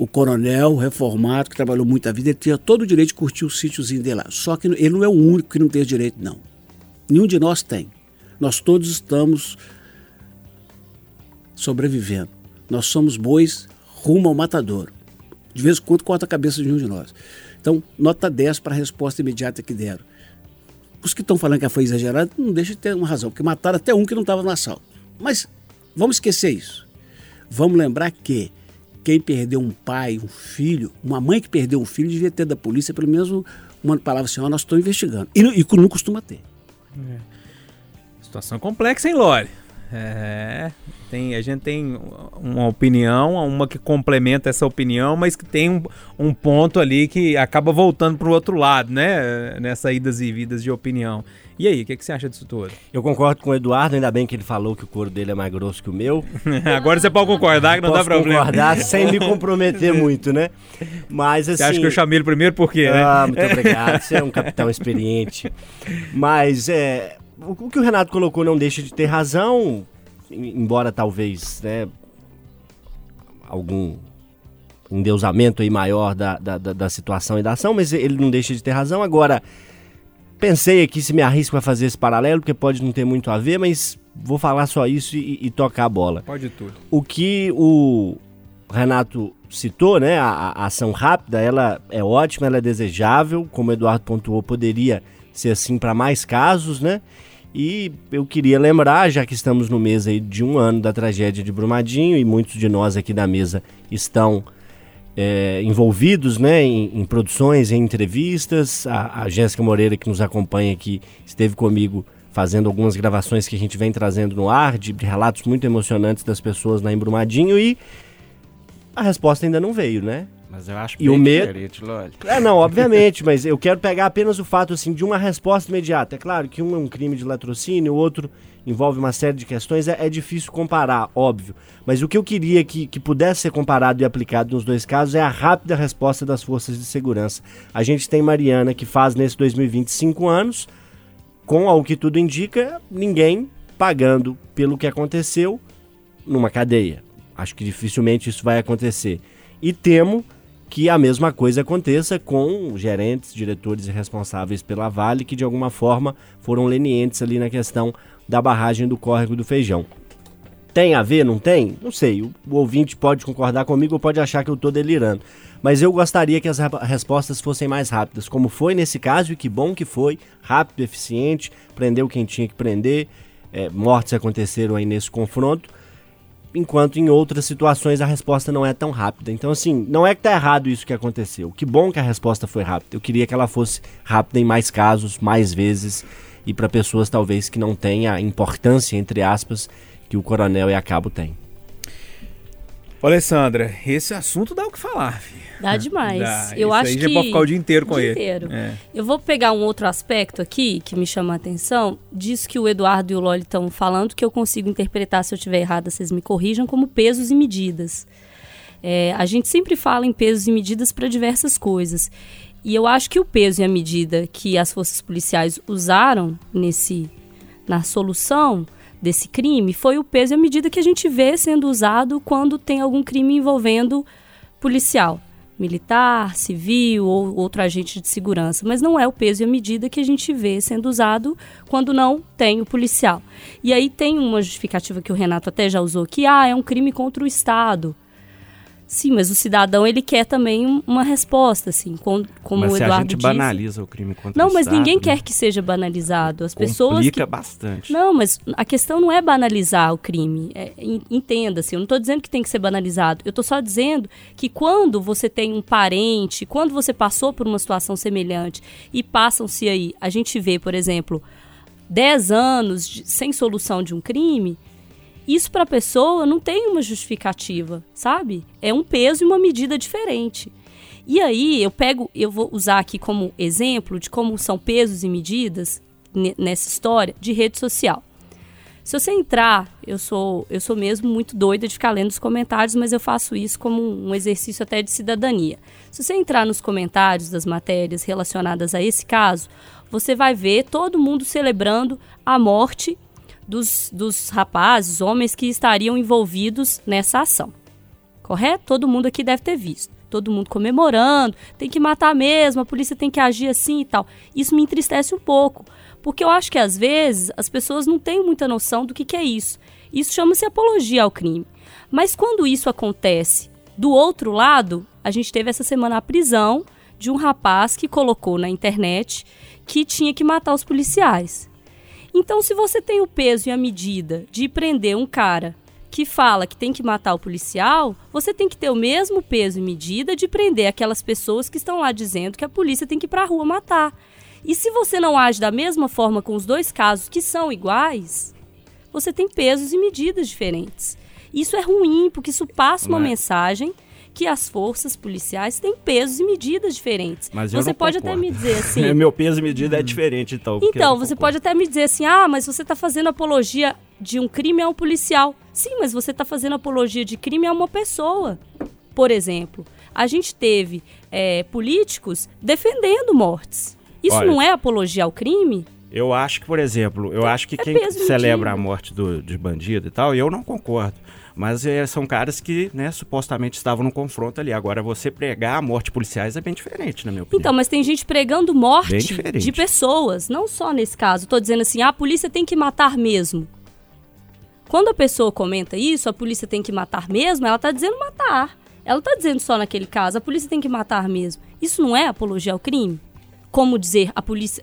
O coronel reformado, que trabalhou muita vida, ele tinha todo o direito de curtir o sítiozinho dele lá. Só que ele não é o único que não tem direito, não. Nenhum de nós tem. Nós todos estamos sobrevivendo. Nós somos bois rumo ao matadouro. De vez em quando corta a cabeça de um de nós. Então, nota 10 para a resposta imediata que deram. Os que estão falando que foi exagerado, não deixa de ter uma razão, porque mataram até um que não estava no assalto. Mas vamos esquecer isso. Vamos lembrar que quem perdeu um pai, um filho, uma mãe que perdeu um filho, devia ter da polícia pelo menos uma palavra assim, ó, nós estamos investigando. E, e não costuma ter. Situação complexa, hein, Lore? É, tem, a gente tem uma opinião, uma que complementa essa opinião, mas que tem um, um ponto ali que acaba voltando para o outro lado, né? Nessa idas e vidas de opinião. E aí, o que, que você acha disso tudo? Eu concordo com o Eduardo, ainda bem que ele falou que o couro dele é mais grosso que o meu. *laughs* Agora você pode concordar que não Posso dá problema. concordar *laughs* sem me comprometer muito, né? Mas assim. Você acha que eu chamei ele primeiro por quê, né? Ah, muito obrigado. Você é um capitão experiente. Mas é, o que o Renato colocou não deixa de ter razão, em- embora talvez, né, algum endeusamento aí maior da, da, da- da situação e da ação, mas ele não deixa de ter razão. Agora, pensei aqui se me arrisco a fazer esse paralelo, porque pode não ter muito a ver, mas vou falar só isso e, e tocar a bola. Pode tudo. O que o Renato citou, né, a, a ação rápida, ela é ótima, ela é desejável, como o Eduardo pontuou, poderia ser assim para mais casos, né? E eu queria lembrar, já que estamos no mês aí de um ano da tragédia de Brumadinho e muitos de nós aqui da mesa estão é, envolvidos né, em, em produções, em entrevistas. A, a Jéssica Moreira, que nos acompanha aqui, esteve comigo fazendo algumas gravações que a gente vem trazendo no ar, de, de relatos muito emocionantes das pessoas lá em Brumadinho, e a resposta ainda não veio, né? Mas eu acho E o bem medo- diferente, Loli. É, não, obviamente, *laughs* mas eu quero pegar apenas o fato assim de uma resposta imediata. É claro que um é um crime de latrocínio, o outro envolve uma série de questões, é, é difícil comparar, óbvio. Mas o que eu queria que, que pudesse ser comparado e aplicado nos dois casos é a rápida resposta das forças de segurança. A gente tem Mariana, que faz nesse 2025 anos, com, ao que tudo indica, ninguém pagando pelo que aconteceu numa cadeia. Acho que dificilmente isso vai acontecer. E temo que a mesma coisa aconteça com gerentes, diretores e responsáveis pela Vale, que de alguma forma foram lenientes ali na questão da barragem do córrego do Feijão. Tem a ver, não tem? Não sei. O, ouvinte pode concordar comigo ou pode achar que eu estou delirando. Mas eu gostaria que as respostas fossem mais rápidas, como foi nesse caso, e que bom que foi, rápido, eficiente, prendeu quem tinha que prender, é, mortes aconteceram aí nesse confronto. Enquanto em outras situações a resposta não é tão rápida. Então, assim, não é que tá errado isso que aconteceu. Que bom que a resposta foi rápida. Eu queria que ela fosse rápida em mais casos, mais vezes, e para pessoas talvez que não tenham a importância, entre aspas, que o coronel e a cabo têm. Alessandra, esse assunto dá o que falar, filho. Dá demais. Dá. Eu Isso acho aí que já pode ficar o dia inteiro com o dia ele. inteiro. É. Eu vou pegar um outro aspecto aqui que me chama a atenção. Diz que o Eduardo e o Loli estão falando que eu consigo interpretar, se eu estiver errada, vocês me corrijam, como pesos e medidas. É, a gente sempre fala em pesos e medidas para diversas coisas. E eu acho que o peso e a medida que as forças policiais usaram nesse na solução desse crime foi o peso e a medida que a gente vê sendo usado quando tem algum crime envolvendo policial, militar, civil ou outro agente de segurança, mas não é o peso e a medida que a gente vê sendo usado quando não tem o policial. E aí tem uma justificativa que o Renato até já usou que ah, é um crime contra o Estado. Sim, mas o cidadão ele quer também um- uma resposta, assim, com- como Mas o se Eduardo a gente disse. banaliza o crime contra Não, o mas Estado, ninguém né, quer que seja banalizado. As pessoas complica que bastante. não, mas a questão não é banalizar o crime. É, en- Entenda-se, eu não estou dizendo que tem que ser banalizado. Eu estou só dizendo que quando você tem um parente, quando você passou por uma situação semelhante e passam-se aí, a gente vê, por exemplo, 10 anos de- sem solução de um crime, isso para a pessoa não tem uma justificativa, sabe? É um peso e uma medida diferente. E aí eu pego, eu vou usar aqui como exemplo de como são pesos e medidas ne- nessa história de rede social. Se você entrar, eu sou, eu sou mesmo muito doida de ficar lendo os comentários, mas eu faço isso como um exercício até de cidadania. Se você entrar nos comentários das matérias relacionadas a esse caso, você vai ver todo mundo celebrando a morte dos, dos rapazes, homens que estariam envolvidos nessa ação. Correto? Todo mundo aqui deve ter visto. Todo mundo comemorando, tem que matar mesmo, a polícia tem que agir assim e tal. Isso me entristece um pouco, porque eu acho que às vezes as pessoas não têm muita noção do que, que é isso. Isso chama-se apologia ao crime. Mas quando isso acontece do outro lado, a gente teve essa semana a prisão de um rapaz que colocou na internet que tinha que matar os policiais. Então, se você tem o peso e a medida de prender um cara que fala que tem que matar o policial, você tem que ter o mesmo peso e medida de prender aquelas pessoas que estão lá dizendo que a polícia tem que ir pra rua matar. E se você não age da mesma forma com os dois casos que são iguais, você tem pesos e medidas diferentes. Isso é ruim, porque isso passa uma Mas- mensagem que as forças policiais têm pesos e medidas diferentes. Mas você pode concordo. até me dizer *laughs* assim. Meu peso e medida é diferente, então. Então, você concordo. pode até me dizer assim: ah, mas você está fazendo apologia de um crime a um policial. Sim, mas você está fazendo apologia de crime a uma pessoa. Por exemplo, a gente teve é, políticos defendendo mortes. Isso Olha, não é apologia ao crime? Eu acho que, por exemplo, eu acho que é quem celebra medida. a morte do, de bandido e tal, eu não concordo. Mas eh, são caras que, né, supostamente estavam no confronto ali. Agora, você pregar a morte policiais é bem diferente, na minha opinião. Então, mas tem gente pregando morte de pessoas, não só nesse caso. Estou dizendo assim, ah, a polícia tem que matar mesmo. Quando a pessoa comenta isso, a polícia tem que matar mesmo, ela está dizendo matar. Ela está dizendo só naquele caso, a polícia tem que matar mesmo. Isso não é apologia ao crime? Como dizer, a polícia,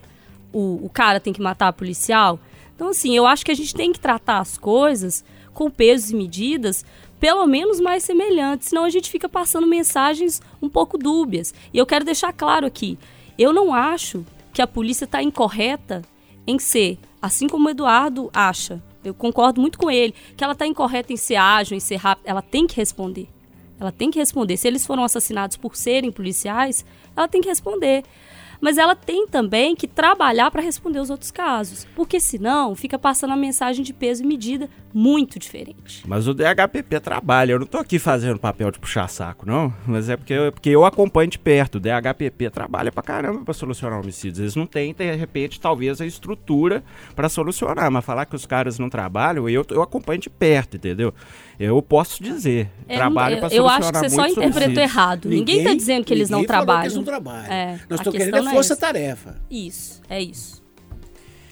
o, o cara tem que matar a policial? Então, assim, eu acho que a gente tem que tratar as coisas com pesos e medidas pelo menos mais semelhantes, senão a gente fica passando mensagens um pouco dúbias. E eu quero deixar claro aqui, eu não acho que a polícia está incorreta em ser, assim como o Eduardo acha, eu concordo muito com ele, que ela está incorreta em ser ágil, em ser rápida, ela tem que responder. Ela tem que responder. Se eles foram assassinados por serem policiais, ela tem que responder. Mas ela tem também que trabalhar para responder os outros casos. Porque senão fica passando a mensagem de peso e medida muito diferente. Mas o DHPP trabalha. Eu não tô aqui fazendo papel de puxar saco, não. Mas é porque eu, porque eu acompanho de perto. O DHPP trabalha pra caramba pra solucionar homicídios. Eles não têm, de repente, talvez a estrutura pra solucionar. Mas falar que os caras não trabalham, eu, eu acompanho de perto, entendeu? Eu posso dizer. É, trabalho eu, pra eu solucionar acho que você só interpretou homicídios. errado. Ninguém está dizendo que eles não ninguém trabalham. Que eles não trabalham. É, Nós estamos querendo é é força-tarefa. Isso, é isso.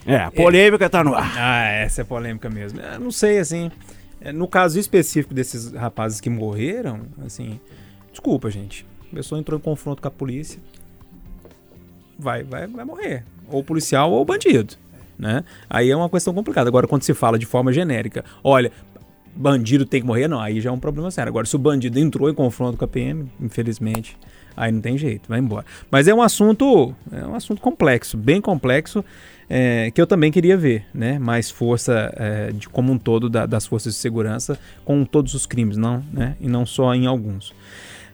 É, a polêmica tá no ar. Ah, essa é polêmica mesmo. Eu não sei, assim. é, No caso específico desses rapazes que morreram, assim. Desculpa, gente. A pessoa entrou em confronto com a polícia. Vai, vai, vai morrer. Ou policial ou bandido. Né? Aí é uma questão complicada. Agora, quando se fala de forma genérica, olha, bandido tem que morrer, não, aí já é um problema sério. Agora, se o bandido entrou em confronto com a PM, infelizmente, aí não tem jeito, vai embora. Mas é um assunto, é um assunto complexo, bem complexo, é, que eu também queria ver, né? Mais força é, de como um todo da- das forças de segurança com todos os crimes, não, né? E não só em alguns.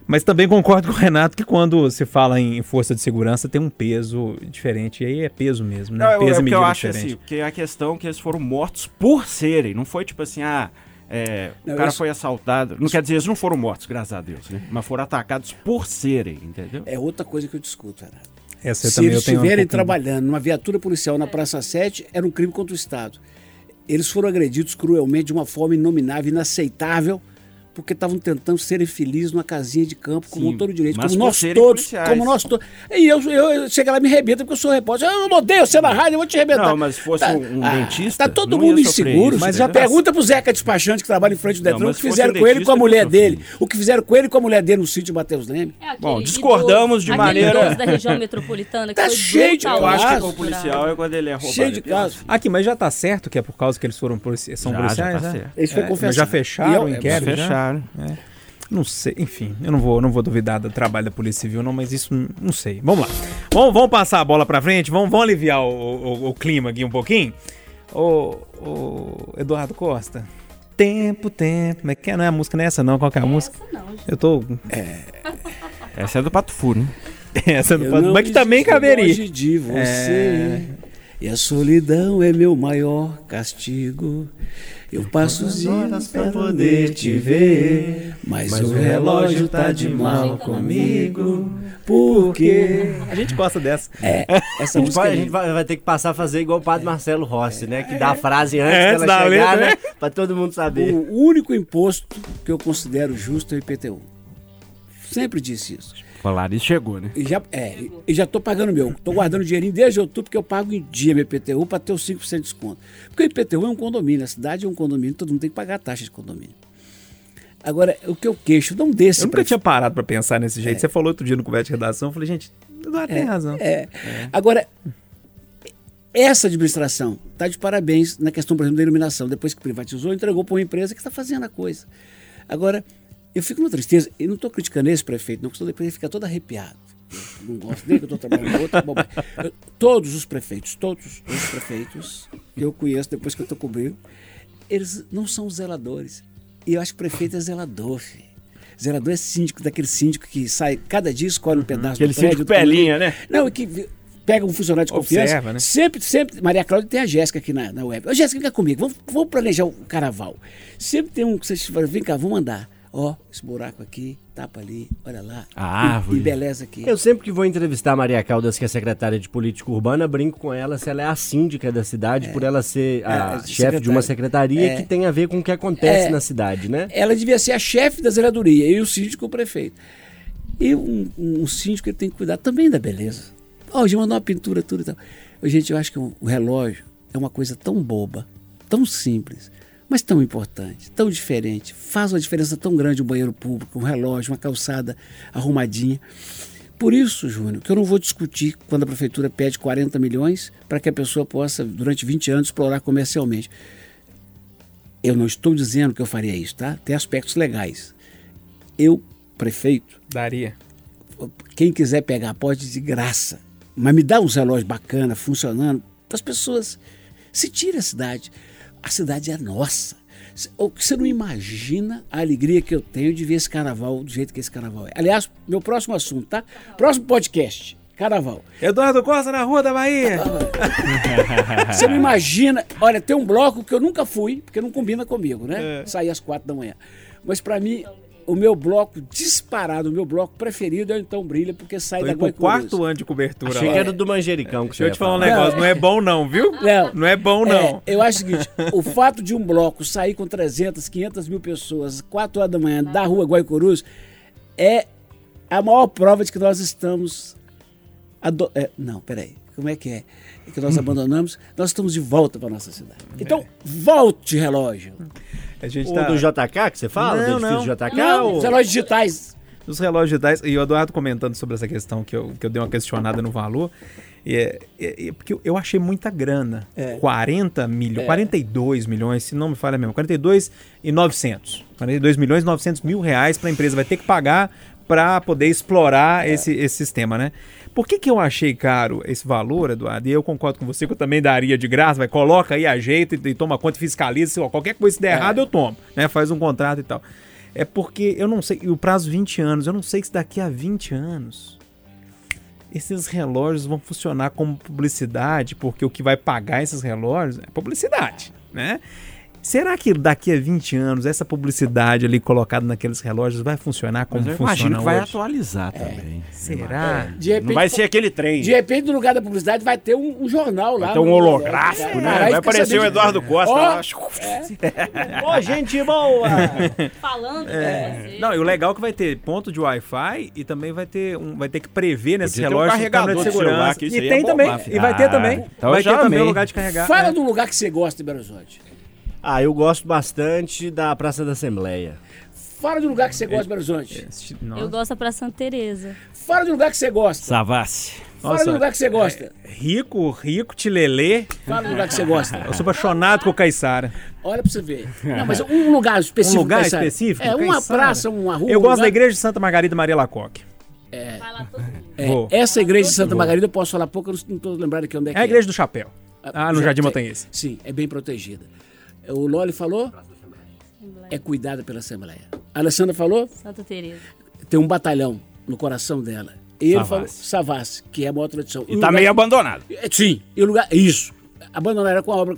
Mas também concordo com o Renato que quando se fala em força de segurança tem um peso diferente. E aí é peso mesmo, né? Não, peso é eu acho diferente. assim, porque é a questão que eles foram mortos por serem, não foi tipo assim, ah, é, Não, o cara isso- foi assaltado. Não quer dizer, eles não foram mortos, graças a Deus, né? Mas foram atacados por serem, entendeu? É outra coisa que eu discuto, Renato. Essa eu Se eles eu um estiverem pouquinho- trabalhando numa viatura policial na Praça 7, era um crime contra o Estado. Eles foram agredidos cruelmente de uma forma inominável, inaceitável, porque estavam tentando serem felizes numa casinha de campo, como Sim, todo direito, como nós todos, policiais. como nós todos. E eu, eu, eu chego lá e me arrebenta porque eu sou repórter. Eu não odeio você na rádio, eu vou te arrebentar. Não, mas se fosse um- um dentista, Tá todo mundo inseguro. isso, mas já pergunta pro Zeca despachante que trabalha em frente do Detran o que fizeram um com ele e com a mulher dele. O que fizeram com ele e com a mulher dele no sítio Mateus Leme. É Bom, discordamos de maneira- da região metropolitana que Tá foi cheio de brutal, Eu acho que caso. o policial é quando ele é roubado. Cheio de é casos. Aqui, mas já tá certo que é por causa que eles foram são policiais, tá né? Isso foi É, confessado. mas já fecharam o inquérito? Fecharam. Não sei, enfim, eu não vou, não vou duvidar do trabalho da Polícia Civil, não, mas isso não sei. Vamos lá. Vamos, vamos passar a bola pra frente, vamos, vamos aliviar o, o- o clima aqui um pouquinho. Ô, ô, Eduardo Costa. Tempo, tempo. Como é que é? Não é a música, não é essa não? Qual que é a música? Não, gente. Eu tô. Essa é do Pato Fu, né? *laughs* essa Eu pode. não Mas que também caberia. longe de você. É. E a solidão é meu maior castigo. Eu passo os dias pra poder te ver, mas, o relógio tá de mal comigo. Porque A gente gosta dessa. é, essa A gente, vai, a é gente linda. vai, vai ter que passar a fazer igual o padre Marcelo Rossi, né? Que dá a frase antes É, antes dela chegar, letra, né? né? Pra todo mundo saber. o único imposto que eu considero justo é o IPTU. Sempre disse isso. Falaram isso chegou, né? E já, é, e já tô pagando meu. Tô guardando dinheirinho desde outubro, porque eu pago em dia meu IPTU para ter os 5% de desconto. Porque o IPTU é um condomínio, a cidade é um condomínio, todo mundo tem que pagar a taxa de condomínio. Agora, o que eu queixo, não desse Eu nunca pra- tinha parado pra pensar nesse jeito. Você falou outro dia no conversa de redação, eu falei, gente, Eduardo tem razão. É. Agora, essa administração está de parabéns na questão, por exemplo, da iluminação. Depois que privatizou, entregou para uma empresa que está fazendo a coisa. Agora, eu fico numa tristeza, e não estou criticando esse prefeito, não, porque depois ele fica todo arrepiado. Eu não gosto dele, que eu estou trabalhando com outro. bobagem. Eu- todos os prefeitos, todos os prefeitos que eu conheço depois que eu estou cobrindo, eles não são zeladores. E eu acho que o prefeito é zelador, filho. Zelador é síndico, daquele síndico que sai cada dia escolhe um pedaço Aquele do prédio. tamanho- pelinha, né? não, e que pega um funcionário de confiança. Observa, né? Sempre, sempre. Maria Cláudia tem a Jéssica aqui na, na web. Ô, Jéssica, vem cá comigo. Vamos, vamos planejar o carnaval. Sempre tem um que vocês falam, vem cá, vamos andar. Ó, esse buraco aqui, tapa ali, olha lá. A árvore. E, beleza aqui. Eu sempre que vou entrevistar a Maria Caldas, que é secretária de Política Urbana, brinco com ela se ela é a síndica da cidade, por ela ser a É, chefe de uma secretaria É. que tem a ver com o que acontece É. na cidade, né? Ela devia ser a chefe da zeladoria e o síndico o prefeito. E um, um síndico ele tem que cuidar também da beleza. Ó, já mandou uma pintura, tudo e tal. Gente, eu acho que o relógio é uma coisa tão boba, tão simples, mas tão importante, tão diferente. Faz uma diferença tão grande um banheiro público, um relógio, uma calçada arrumadinha. Por isso, Júnior, que eu não vou discutir quando a prefeitura pede 40 milhões para que a pessoa possa, durante 20 anos, explorar comercialmente. Eu não estou dizendo que eu faria isso, tá? Tem aspectos legais. Eu, prefeito, Daria. quem quiser pegar pode de graça. Mas me dá uns relógios bacana, funcionando, para as pessoas. Se tira a cidade. A cidade é nossa. Você não imagina a alegria que eu tenho de ver esse carnaval do jeito que esse carnaval é. Aliás, meu próximo assunto, tá? Próximo podcast, carnaval. Eduardo Costa na Rua da Bahia. *laughs* Você não imagina. Olha, tem um bloco que eu nunca fui, porque não combina comigo, né? Sair às quatro da manhã. Mas para mim, o meu bloco disparado, o meu bloco preferido é o Então Brilha, porque sai Tô da Guaicurus. quarto ano de cobertura Achei lá. que era do Manjericão que Deixa eu te falar um negócio, não é bom não, viu? *laughs* Não. Não é bom não. É, eu acho o seguinte, o fato de um bloco sair com 300, 500 mil pessoas, 4 horas da manhã, da rua Guaicurus, é a maior prova de que nós estamos... ado- é, não, peraí, como é que é? É que nós *laughs* abandonamos, nós estamos de volta para nossa cidade. Então, volte, relógio. A gente O tá... do JK que você fala? Não, do edifício não. JK? Não, ou- os relógios digitais. Os relógios digitais, e o Eduardo comentando sobre essa questão que eu, que eu dei uma questionada no valor, É, é, é porque eu achei muita grana. É. 40 milhões, É. 42 milhões, se não me falha mesmo. 42 e 900. 42 milhões e 900 mil reais para a empresa vai ter que pagar para poder explorar É. esse, esse sistema, né? Por que, que eu achei caro esse valor, Eduardo? E eu concordo com você que eu também daria de graça, vai, coloca aí, ajeita e, e toma conta, fiscaliza, se ó, qualquer coisa se der errado eu tomo, né? Faz um contrato e tal. É porque eu não sei, e o prazo 20 anos, eu não sei se daqui a 20 anos esses relógios vão funcionar como publicidade, porque o que vai pagar esses relógios é publicidade, né? Será que daqui a 20 anos essa publicidade ali colocada naqueles relógios vai funcionar como Mas eu funciona imagino que vai hoje? atualizar também. Será? De repente, Não vai ser aquele trem. de repente, no lugar da publicidade, vai ter um, um jornal lá. Vai ter um holográfico, É, né? Vai aparecer o de- Eduardo Costa Ó, *laughs* lá. Ô, gente boa! *laughs* Falando É. Não, e o legal é que vai ter ponto de Wi-Fi e também vai ter um, vai ter que prever nesses Podia ter um relógios carregador de celular, que E é tem também, e vai ter Ah, também. então vai ter também um lugar de carregar. Fala é. do lugar que você gosta em Belo Horizonte. Ah, eu gosto bastante da Praça da Assembleia. Fala do lugar que você gosta Belo Horizonte. Eu gosto da Praça Santa Teresa. Fala do lugar que você gosta. Savassi. Fala Nossa, do lugar que você gosta. Rico, rico, tilelê. Fala do lugar que você gosta. Eu sou apaixonado com o Caiçara. Olha pra você ver. Não, mas um lugar específico. Um lugar específico? É, uma Caiçara. praça, uma rua. Eu um gosto lugar- da igreja de Santa Margarida Maria Lacoque. Vai lá todo mundo. É, Vou. essa igreja de Santa Margarida, eu posso falar pouco, eu não estou lembrado aqui onde é que É a igreja do chapéu. Ah, no Já- Jardim Montanhês. Sim, é bem protegida. O Loli falou, é cuidada pela Assembleia. A Alessandra falou, Santa Teresa. tem um batalhão no coração dela. E ele Savassi. falou, Savassi, que é a maior tradição. E tá lugar- meio abandonado. É, Sim, e o lugar. Isso. Abandonaram com a obra.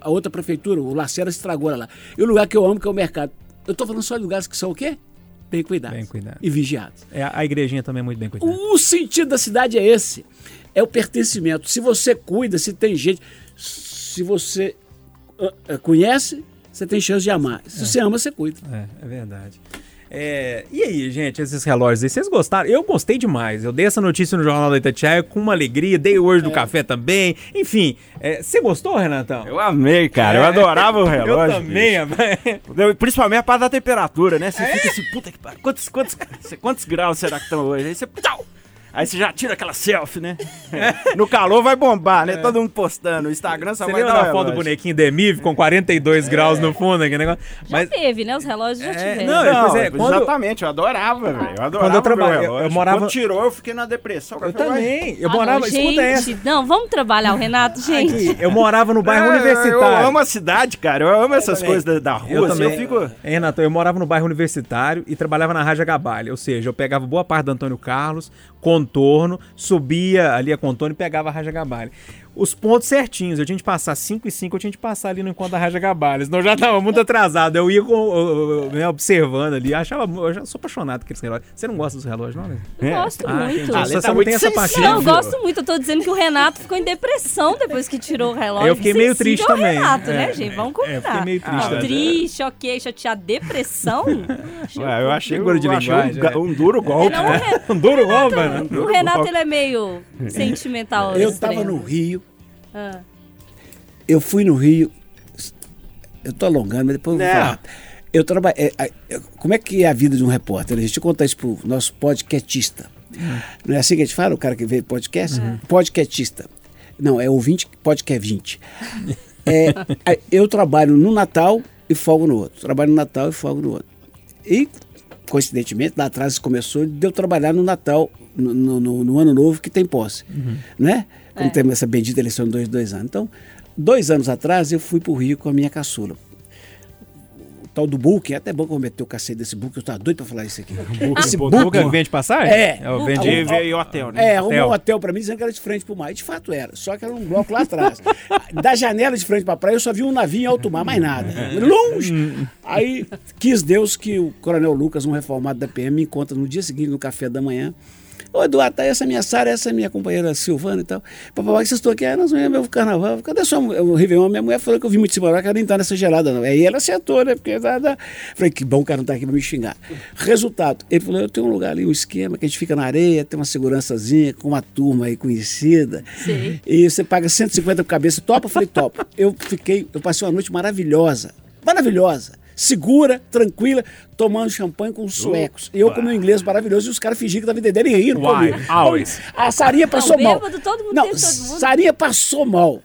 A, outra prefeitura, o Lacerda estragou ela lá. E o lugar que eu amo, que é o mercado. Eu tô falando só de lugares que são o quê? Bem cuidados. Bem cuidados. E vigiados. É, a igrejinha também é muito bem cuidada. O sentido da cidade é esse. É o pertencimento. Se você cuida, se tem gente. Se você conhece, você tem chance de amar. Se você ama, você cuida. É, é verdade. É, e aí, gente, esses relógios aí, vocês gostaram? Eu gostei demais. Eu dei essa notícia no Jornal da Itatiaia com uma alegria, dei hoje É. do café também. Enfim, é, você gostou, Renatão? Eu amei, cara. Eu adorava o *laughs* relógio. Eu também. Eu- Principalmente a parte da temperatura, né? Você fica assim, puta que pariu. Quantos, quantos, quantos graus será que estão hoje? Aí você. Tchau! Aí você já tira aquela selfie, né? *laughs* No calor vai bombar, né? Todo mundo postando. O Instagram só Você vai dar da o foto do bonequinho Demive com 42 graus no fundo, aquele negócio? Já Mas teve, né? Os relógios já É, tiveram. não, Não, é, quando- exatamente, eu adorava, velho. Eu adorava Quando eu traba- meu eu- eu morava- Quando tirou, eu fiquei na depressão. eu também. Eu Ah, morava. não, escuta essa. gente, não, vamos trabalhar o Renato, gente. Aqui, eu morava no bairro É, universitário. Eu amo a cidade, cara. Eu amo essas coisas da, da rua. Eu assim, também. eu fico. É, Renato, eu morava no bairro universitário e trabalhava na Raja Gabalha. Ou seja, eu pegava boa parte do Antônio Carlos, contorno, subia ali a contorno e pegava a Raja Gabalha. Os pontos certinhos, eu tinha de passar 5 e 5, eu tinha de passar ali no encontro da Raja Gabalha, senão eu já tava muito atrasado. Eu ia com, eu- eu- né, observando ali, achava, eu já sou apaixonado por aqueles relógios. Você não gosta dos relógios, não, né? Eu gosto Ah, muito. Ah, Você tá muito tem essa paixão. Não, eu gosto muito. Eu tô dizendo que o Renato ficou em depressão depois que tirou o relógio. Eu fiquei meio triste também. Renato, né, É, gente? Vamos é, combinar. eu fiquei meio triste Ah, também. triste, ok, chateado, depressão. *laughs* Ué, eu achei, Figura de eu achei um, é. *laughs* um duro golpe. Re- Um duro golpe, né? o Renato, ele é meio *laughs* sentimental. Eu estava no Rio. Ah. Eu fui no Rio. Eu tô alongando, mas depois eu vou Não. falar. Eu trabalhei. como é que é a vida de um repórter? Deixa eu contar isso pro nosso podcastista. Não é assim que a gente fala, o cara que vê podcast? Podcastista. Não, é ouvinte, podcast 20. *laughs* É, a- eu trabalho no Natal e folgo no outro. Trabalho no Natal e folgo no outro. E, coincidentemente, lá atrás começou de eu trabalhar no Natal, no, no- no- no Ano Novo, que tem posse. Né? Quando É. tem essa bendita eleição de dois, dois anos. Então, dois anos atrás, eu fui para o Rio com a minha caçula. O tal do Book, é até bom que eu meter o cacete desse Book, eu estava doido para falar isso aqui. *laughs* Esse O Book, Duca que vende passagem? É. Eu O- vendi. E veio o hotel, né? é, arrumou Hotel. um hotel pra mim dizendo que era de frente pro mar. E de fato era. Só que era um bloco lá atrás. *laughs* da janela de frente pra praia eu só vi um navio em alto mar, mais nada. Longe. Aí quis Deus que o Coronel Lucas, um reformado da PM, me encontra no dia seguinte no café da manhã. Ô Eduardo, tá essa é minha Sara, essa é minha companheira Silvana e tal. Papai, vocês estão aqui? Ah, nós vamos ver o carnaval. Cadê sua mulher? o Réveillon? Minha mulher falou que eu vi muito se morar, que ela nem tá nessa gelada, não. Aí ela acertou, né? Porque dá. Falei, que bom o cara não tá aqui pra me xingar. Resultado, ele falou: eu tenho um lugar ali, um esquema, que a gente fica na areia, tem uma segurançazinha, com uma turma aí conhecida. Sim. E você paga 150 por cabeça, topa? Eu falei, topa. Eu fiquei, eu passei uma noite maravilhosa. Maravilhosa. Segura, tranquila, tomando champanhe com os suecos. E eu com meu inglês maravilhoso e os caras fingindo que estavam entendendo e rindo Why? comigo. Always. A Sarinha passou Não, mal. bêbado, todo mundo Não, tem, todo mundo. Sarinha passou mal.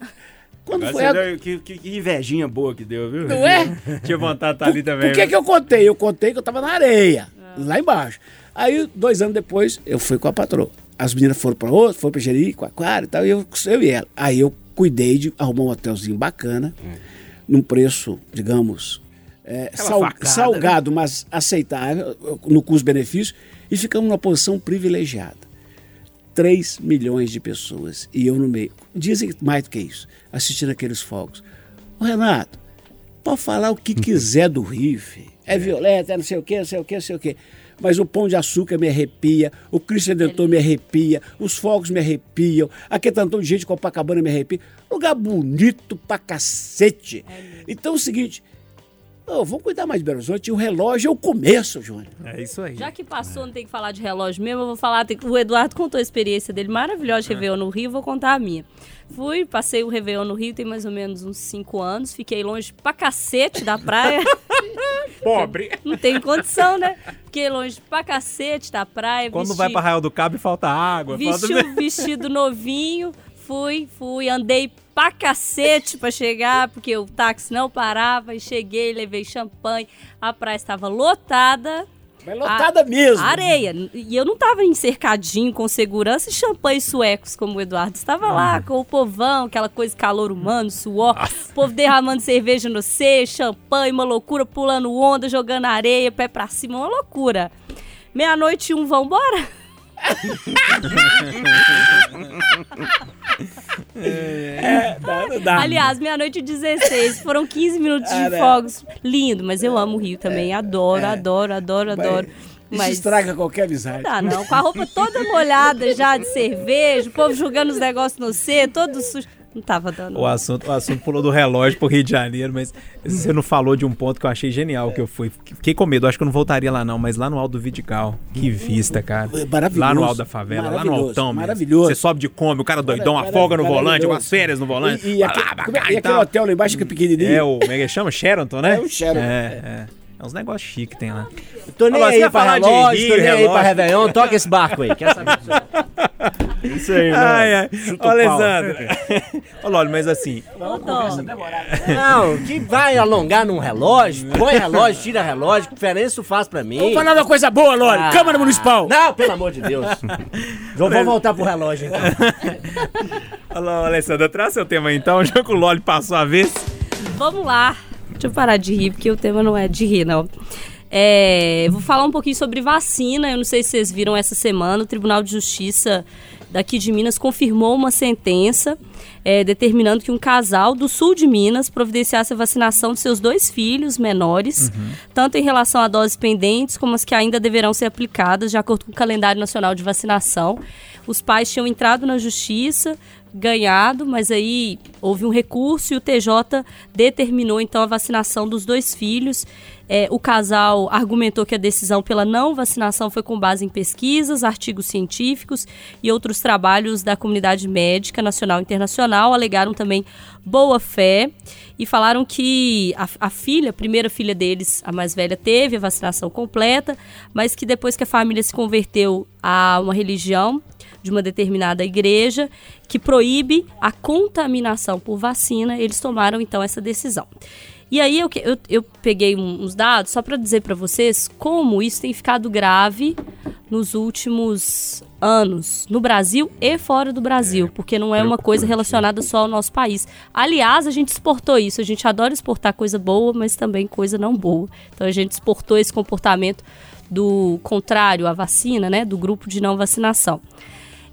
Quando foi a... Que, que, que invejinha boa que deu, viu? Não é? *laughs* Tinha vontade de estar ali também. Por que, que eu contei? Eu contei que eu tava na areia, lá embaixo. Aí, dois anos depois, eu fui com a patroa. As meninas foram para outro, foram para Jerico, Aquário e tal, e eu, eu e ela. Aí eu cuidei de arrumar um hotelzinho bacana, num preço, digamos, é, sal- facada, salgado, mas aceitável, no custo-benefício, e ficamos numa posição privilegiada. 3 milhões de pessoas, e eu no meio. Dizem mais do que isso, assistindo aqueles fogos. Ô Renato, pode falar o que *laughs* quiser do Rio, filho. É violeta, é não sei o quê, não sei o quê, não sei o quê. Mas o pão de açúcar me arrepia, o Cristo Redentor me arrepia, os fogos me arrepiam, aquele tantão de gente de Copacabana me arrepia. Lugar bonito pra cacete. Então é o seguinte, ô, vamos cuidar mais de Belo Horizonte, e o relógio é o começo, Júnior. É isso aí. Já que passou, não tem que falar de relógio mesmo, eu vou falar. tem- O Eduardo contou a experiência dele maravilhosa de Réveillon no Rio, eu vou contar a minha. Fui, passei o Réveillon no Rio, tem mais ou menos uns 5 anos, fiquei longe pra cacete da praia. *laughs* Pobre. não tem condição, né? Fiquei longe pra cacete da praia. Quando vesti- vai pra Arraial do Cabo e falta água. Vesti falta... um vestido novinho, fui, fui, andei pra cacete pra chegar, porque o táxi não parava, e cheguei, levei champanhe, a praia estava lotada. Mas lotada mesmo. Areia. E eu não tava em cercadinho com segurança e champanhe suecos como o Eduardo. Estava Uhum. lá com o povão, aquela coisa, calor humano, suor, o povo derramando cerveja no C, champanhe, uma loucura, pulando onda, jogando areia, pé pra cima, uma loucura. Meia-noite e um, vambora? *laughs* É, dá, não dá. Aliás, meia-noite e 16, foram 15 minutos Ah, de né? fogos. Lindo, mas eu amo o Rio também. Adoro, adoro, adoro, adoro. Isso Mas estraga qualquer amizade. Não dá, não. Com a roupa toda molhada já de cerveja, o povo jogando os negócios no C, todo sujo. Não tava dando. O assunto, o assunto pulou do relógio pro Rio de Janeiro, mas você não falou de um ponto que eu achei genial, que eu fui. Fiquei com medo, acho que eu não voltaria lá não, mas lá no Alto do Vidigal, que vista, cara. É maravilhoso. Lá no Alto da Favela, lá no Maravilhoso, Altão mesmo. maravilhoso. Você sobe de Kombi, o cara doidão, Mara- afoga no volante, umas férias no volante. E, e, vai aque- lá, é- cá e e aquele hotel lá embaixo que é pequenininho? É o, como é que chama? Sheraton, né? É o Sheraton. É, é. É uns negócios chiques que tem lá. Tô nem Olha, aí pra falar de relógio, Rio, tô nem aí relógio. pra Réveillon. Toca esse barco aí. Quer saber disso? *laughs* Isso aí, Ai, ai. Chuta Ô. Alessandro. *laughs* Ô, Lólio, mas assim, Ô. Não, que vai alongar num relógio, põe relógio, tira relógio, que diferença isso faz pra mim? Vamos falar uma coisa boa, Lore. Ah. Câmara Municipal. Não, pelo amor de Deus. Vamos voltar pro relógio então. *laughs* Alô, Alessandra, traz seu tema aí, então, já que o Loli passou a vez. Vamos lá. Deixa eu parar de rir, porque o tema não é de rir, não. É, vou falar um pouquinho sobre vacina. Eu não sei se vocês viram essa semana. O Tribunal de Justiça daqui de Minas confirmou uma sentença é, determinando que um casal do sul de Minas providenciasse a vacinação de seus dois filhos menores, tanto em relação a doses pendentes como as que ainda deverão ser aplicadas, de acordo com o calendário nacional de vacinação. Os pais tinham entrado na justiça, ganhado, mas aí houve um recurso e o TJ determinou então a vacinação dos dois filhos. É, o casal argumentou que a decisão pela não vacinação foi com base em pesquisas, artigos científicos e outros trabalhos da comunidade médica nacional e internacional. Alegaram também boa fé e falaram que a, a filha, a primeira filha deles, a mais velha, teve a vacinação completa, mas que depois que a família se converteu a uma religião, de uma determinada igreja que proíbe a contaminação por vacina, eles tomaram então essa decisão. E aí eu, eu, eu peguei uns dados só para dizer para vocês como isso tem ficado grave nos últimos anos, no Brasil e fora do Brasil, porque não é uma coisa relacionada só ao nosso país. Aliás, a gente exportou isso, a gente adora exportar coisa boa, mas também coisa não boa. Então a gente exportou esse comportamento do contrário à vacina, né, do grupo de não vacinação.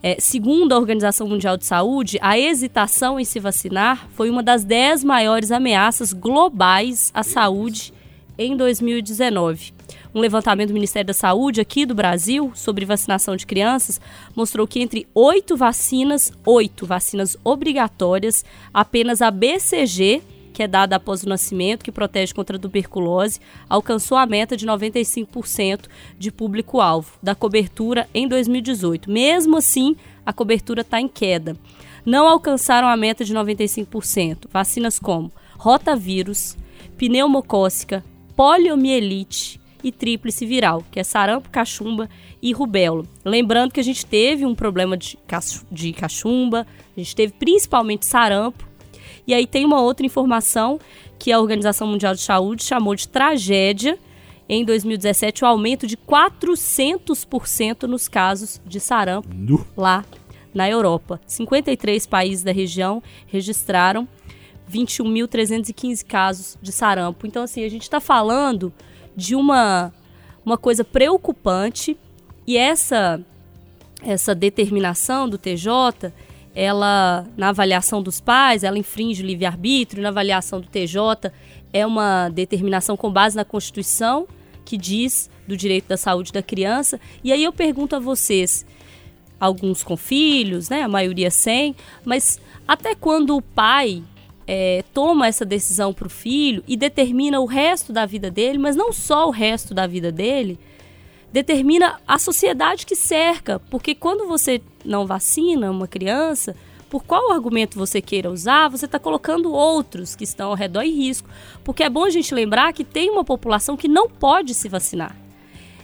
É, segundo a Organização Mundial de Saúde, a hesitação em se vacinar foi uma das dez maiores ameaças globais à saúde em 2019. Um levantamento do Ministério da Saúde aqui do Brasil sobre vacinação de crianças mostrou que entre oito vacinas, oito vacinas obrigatórias, apenas a BCG, que é dada após o nascimento, que protege contra a tuberculose, alcançou a meta de 95% de público-alvo da cobertura em 2018. Mesmo assim, a cobertura está em queda. Não alcançaram a meta de 95%. Vacinas como rotavírus, pneumocócica, poliomielite e tríplice viral, que é sarampo, cachumba e rubéola. Lembrando que a gente teve um problema de cachumba, a gente teve principalmente sarampo, e aí tem uma outra informação que a Organização Mundial de Saúde chamou de tragédia em 2017 o aumento de 400% nos casos de sarampo lá na Europa. 53 países da região registraram 21.315 casos de sarampo. Então, assim, a gente está falando de uma, uma coisa preocupante e essa, essa determinação do TJ, ela, na avaliação dos pais, ela infringe o livre-arbítrio, na avaliação do TJ, é uma determinação com base na Constituição, que diz do direito da saúde da criança. E aí eu pergunto a vocês, alguns com filhos, né, a maioria sem, mas até quando o pai é, toma essa decisão para o filho e determina o resto da vida dele, mas não só o resto da vida dele, determina a sociedade que cerca, porque quando você não vacina uma criança, por qual argumento você queira usar, você está colocando outros que estão ao redor em risco. Porque é bom a gente lembrar que tem uma população que não pode se vacinar.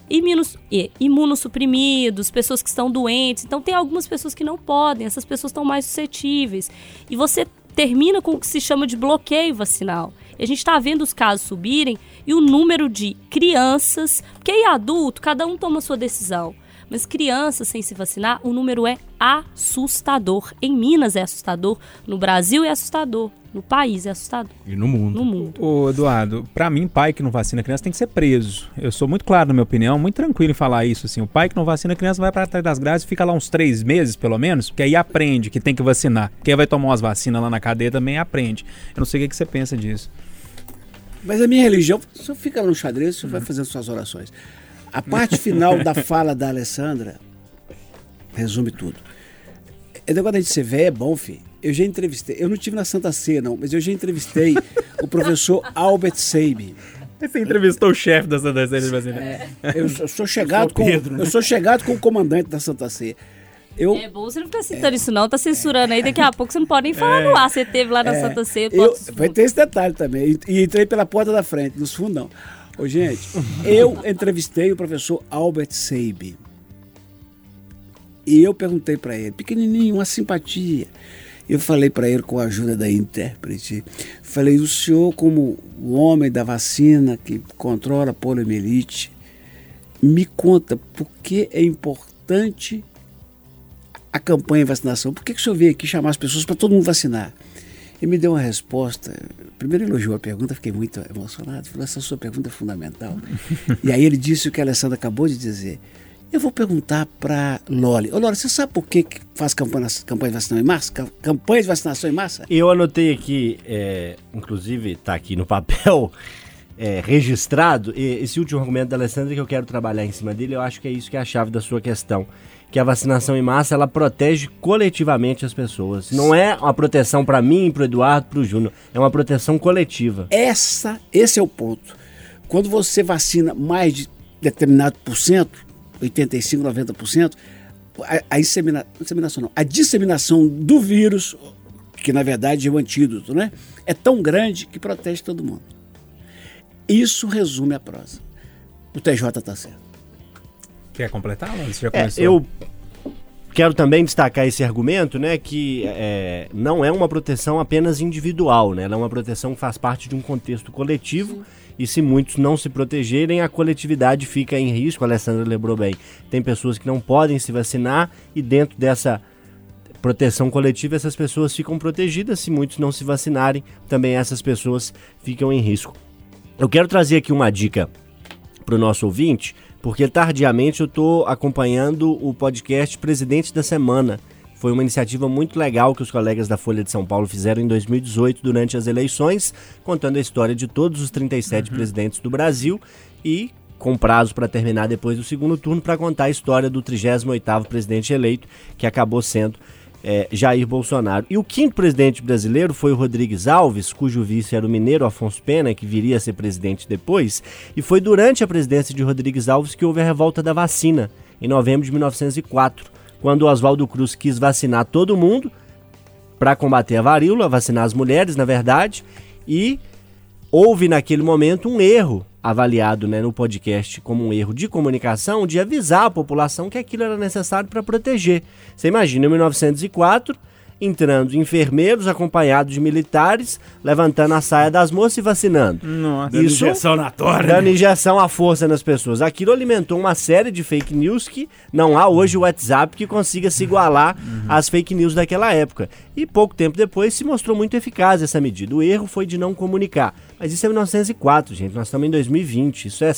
Imunos, imunossuprimidos, pessoas que estão doentes. Então, tem algumas pessoas que não podem, essas pessoas estão mais suscetíveis. E você termina com o que se chama de bloqueio vacinal. E a gente está vendo os casos subirem e o número de crianças, porque aí adulto, cada um toma a sua decisão. Mas crianças sem se vacinar, o número é assustador. Em Minas é assustador, no Brasil é assustador, no país é assustador, E no mundo. no mundo. Ô, Eduardo, pra mim, pai que não vacina criança tem que ser preso. Eu sou muito claro na minha opinião, muito tranquilo em falar isso, assim. O pai que não vacina criança vai pra trás das grades e fica lá uns três meses, pelo menos, porque aí aprende que tem que vacinar. Aí vai tomar umas vacinas lá na cadeia também aprende. Eu não sei o que, que você pensa disso. Mas a minha religião, o senhor fica no xadrez, o senhor vai fazendo suas orações. A parte final da fala da Alessandra resume tudo. O negócio da gente ser velho é bom, filho. Eu já entrevistei, eu não tive na Santa Ceia, não, mas eu já entrevistei o professor Albert Seib. Você entrevistou o chefe da Santa Ceia de vacina. Eu sou, sou chegado Sou com, Pedro, né? eu sou chegado com o comandante da Santa Ceia. Eu, É bom você não ficar citando isso não, tá censurando aí, daqui a pouco você não pode nem falar no ar, você teve lá na É, Santa Ceia, eu, pode- vai ter esse detalhe também. E entrei pela porta da frente, nos fundos não. Ô, gente, eu entrevistei o professor Albert Seib. E eu perguntei para ele, pequenininho, uma simpatia. Eu falei para ele com a ajuda da intérprete, falei, o senhor como o homem da vacina que controla a poliomielite, me conta por que é importante a campanha de vacinação. Por que, que o senhor veio aqui chamar as pessoas para todo mundo vacinar? Ele me deu uma resposta. Primeiro elogiou a pergunta, fiquei muito emocionado. Falou: essa sua pergunta é fundamental. e aí ele disse o que a Alessandra acabou de dizer. Eu vou perguntar para Loli. Ô, Loli, você sabe por que faz campanha, campanha de vacinação em massa? Cam- Campanha de vacinação em massa? Eu anotei aqui, é, inclusive tá aqui no papel é, registrado, esse último argumento da Alessandra que eu quero trabalhar em cima dele, eu acho que é isso que é a chave da sua questão. Que a vacinação em massa, ela protege coletivamente as pessoas. Não é uma proteção para mim, para Eduardo, para o Júnior. É uma proteção coletiva. Essa, esse é o ponto. Quando você vacina mais de determinado por cento, 85, 90%, a, a insemina- inseminação não, a disseminação do vírus, que na verdade é o antídoto, né? É tão grande que protege todo mundo. Isso resume a prosa. O TJ está certo. Quer completar? Você já É, começou? eu quero também destacar esse argumento, né, que é, não é uma proteção apenas individual, né, ela é uma proteção que faz parte de um contexto coletivo e se muitos não se protegerem, a coletividade fica em risco, a Alessandra lembrou bem. Tem pessoas que não podem se vacinar e dentro dessa proteção coletiva essas pessoas ficam protegidas, se muitos não se vacinarem, também essas pessoas ficam em risco. Eu quero trazer aqui uma dica para o nosso ouvinte, porque tardiamente eu estou acompanhando o podcast Presidente da Semana. Foi uma iniciativa muito legal que os colegas da Folha de São Paulo fizeram em 2018 durante as eleições, contando a história de todos os 37 presidentes do Brasil e com prazo para terminar depois do segundo turno para contar a história do 38º presidente eleito, que acabou sendo é, Jair Bolsonaro. E o quinto presidente brasileiro foi o Rodrigues Alves, cujo vice era o mineiro Afonso Pena, que viria a ser presidente depois. E foi durante a presidência de Rodrigues Alves que houve a revolta da vacina, em novembro de 1904, quando Oswaldo Cruz quis vacinar todo mundo para combater a varíola, vacinar as mulheres, na verdade, e houve naquele momento um erro avaliado né, no podcast como um erro de comunicação de avisar a população que aquilo era necessário para proteger. Você imagina, em 1904, entrando enfermeiros acompanhados de militares, levantando a saia das moças e vacinando. Nossa. Dando Isso- injeção na torre. Dando injeção à força nas pessoas. Aquilo alimentou uma série de fake news que não há hoje o WhatsApp que consiga se igualar às fake news daquela época. E pouco tempo depois se mostrou muito eficaz essa medida. O erro foi de não comunicar. Mas isso é 1904, gente. Nós estamos em 2020. Isso é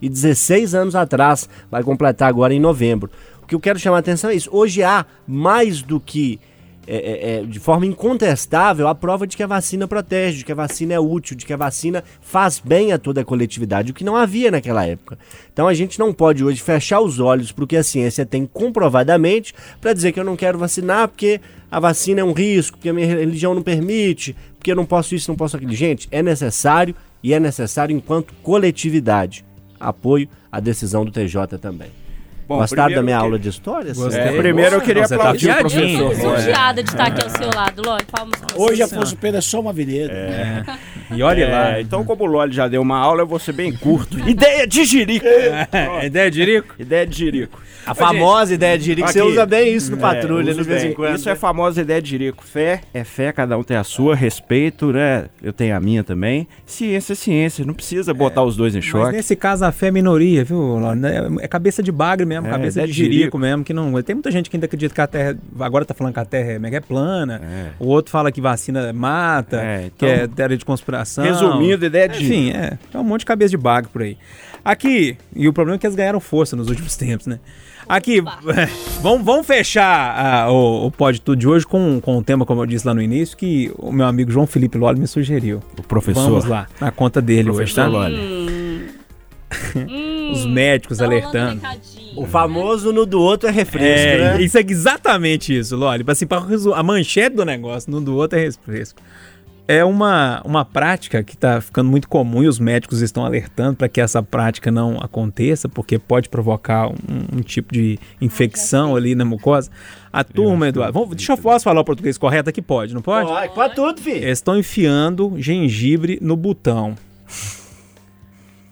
116 anos atrás. Vai completar agora em novembro. O que eu quero chamar a atenção é isso. Hoje há mais do que é, é, é, de forma incontestável a prova de que a vacina protege, de que a vacina é útil, de que a vacina faz bem a toda a coletividade, o que não havia naquela época. Então a gente não pode hoje fechar os olhos para o que a ciência tem comprovadamente para dizer que eu não quero vacinar porque a vacina é um risco, porque a minha religião não permite, porque eu não posso isso, não posso aquilo. Gente, é necessário e é necessário enquanto coletividade. Apoio à decisão do TJ também. Bom, Gostaram da minha que- aula de história? Gostei. É, primeiro eu queria tá aplaudir o afiadinho. Eu professor. fico lisonjeada de estar aqui ao seu lado, Loli. Palmas. Hoje Afonso Pedro é só uma avenida. E olha lá. É, então, como o Loli já deu uma aula, eu vou ser bem curto. Ideia de jirico! É, *laughs* ideia de Jerico? Ideia de jirico. A famosa ideia de Jiri, que você Aqui. usa bem isso no patrulha uso de vez bem. em quando. Isso é famosa ideia de jirico. Fé é fé, cada um tem a sua, respeito, né? Eu tenho a minha também. Ciência é ciência, não precisa botar os dois em Mas choque. nesse caso a fé é minoria, viu? Lorde? É cabeça de bagre mesmo, É, cabeça de de jirico. jirico mesmo, que não. Tem muita gente que ainda acredita que a Terra. Agora tá falando que a Terra é mega plana. É. O outro fala que vacina mata, É, que então- é teoria de conspiração. Resumindo, ideia de Enfim, é. Tem um monte de cabeça de bagre por aí. Aqui, e o problema é que eles ganharam força nos últimos *laughs* tempos, né? Aqui, *laughs* vamos, vamos fechar ah, o, o Pode Tudo de hoje com, com um tema, como eu disse lá no início, que o meu amigo João Felipe Loli me sugeriu. O professor. Vamos lá, na conta dele hoje, tá? Professor Loli. *laughs* Os médicos Tá rolando alertando. O famoso no do outro é refresco, É, né? isso é exatamente isso, Loli. Assim, resu- a manchete do negócio, no do outro é refresco. É uma, uma prática que está ficando muito comum e os médicos estão alertando para que essa prática não aconteça, porque pode provocar um, um tipo de infecção ali na mucosa. A turma, Eduardo, vamos, deixa eu posso falar o português correto aqui? Pode, não pode? Pode, pra tudo, filho. Eles estão enfiando gengibre no botão.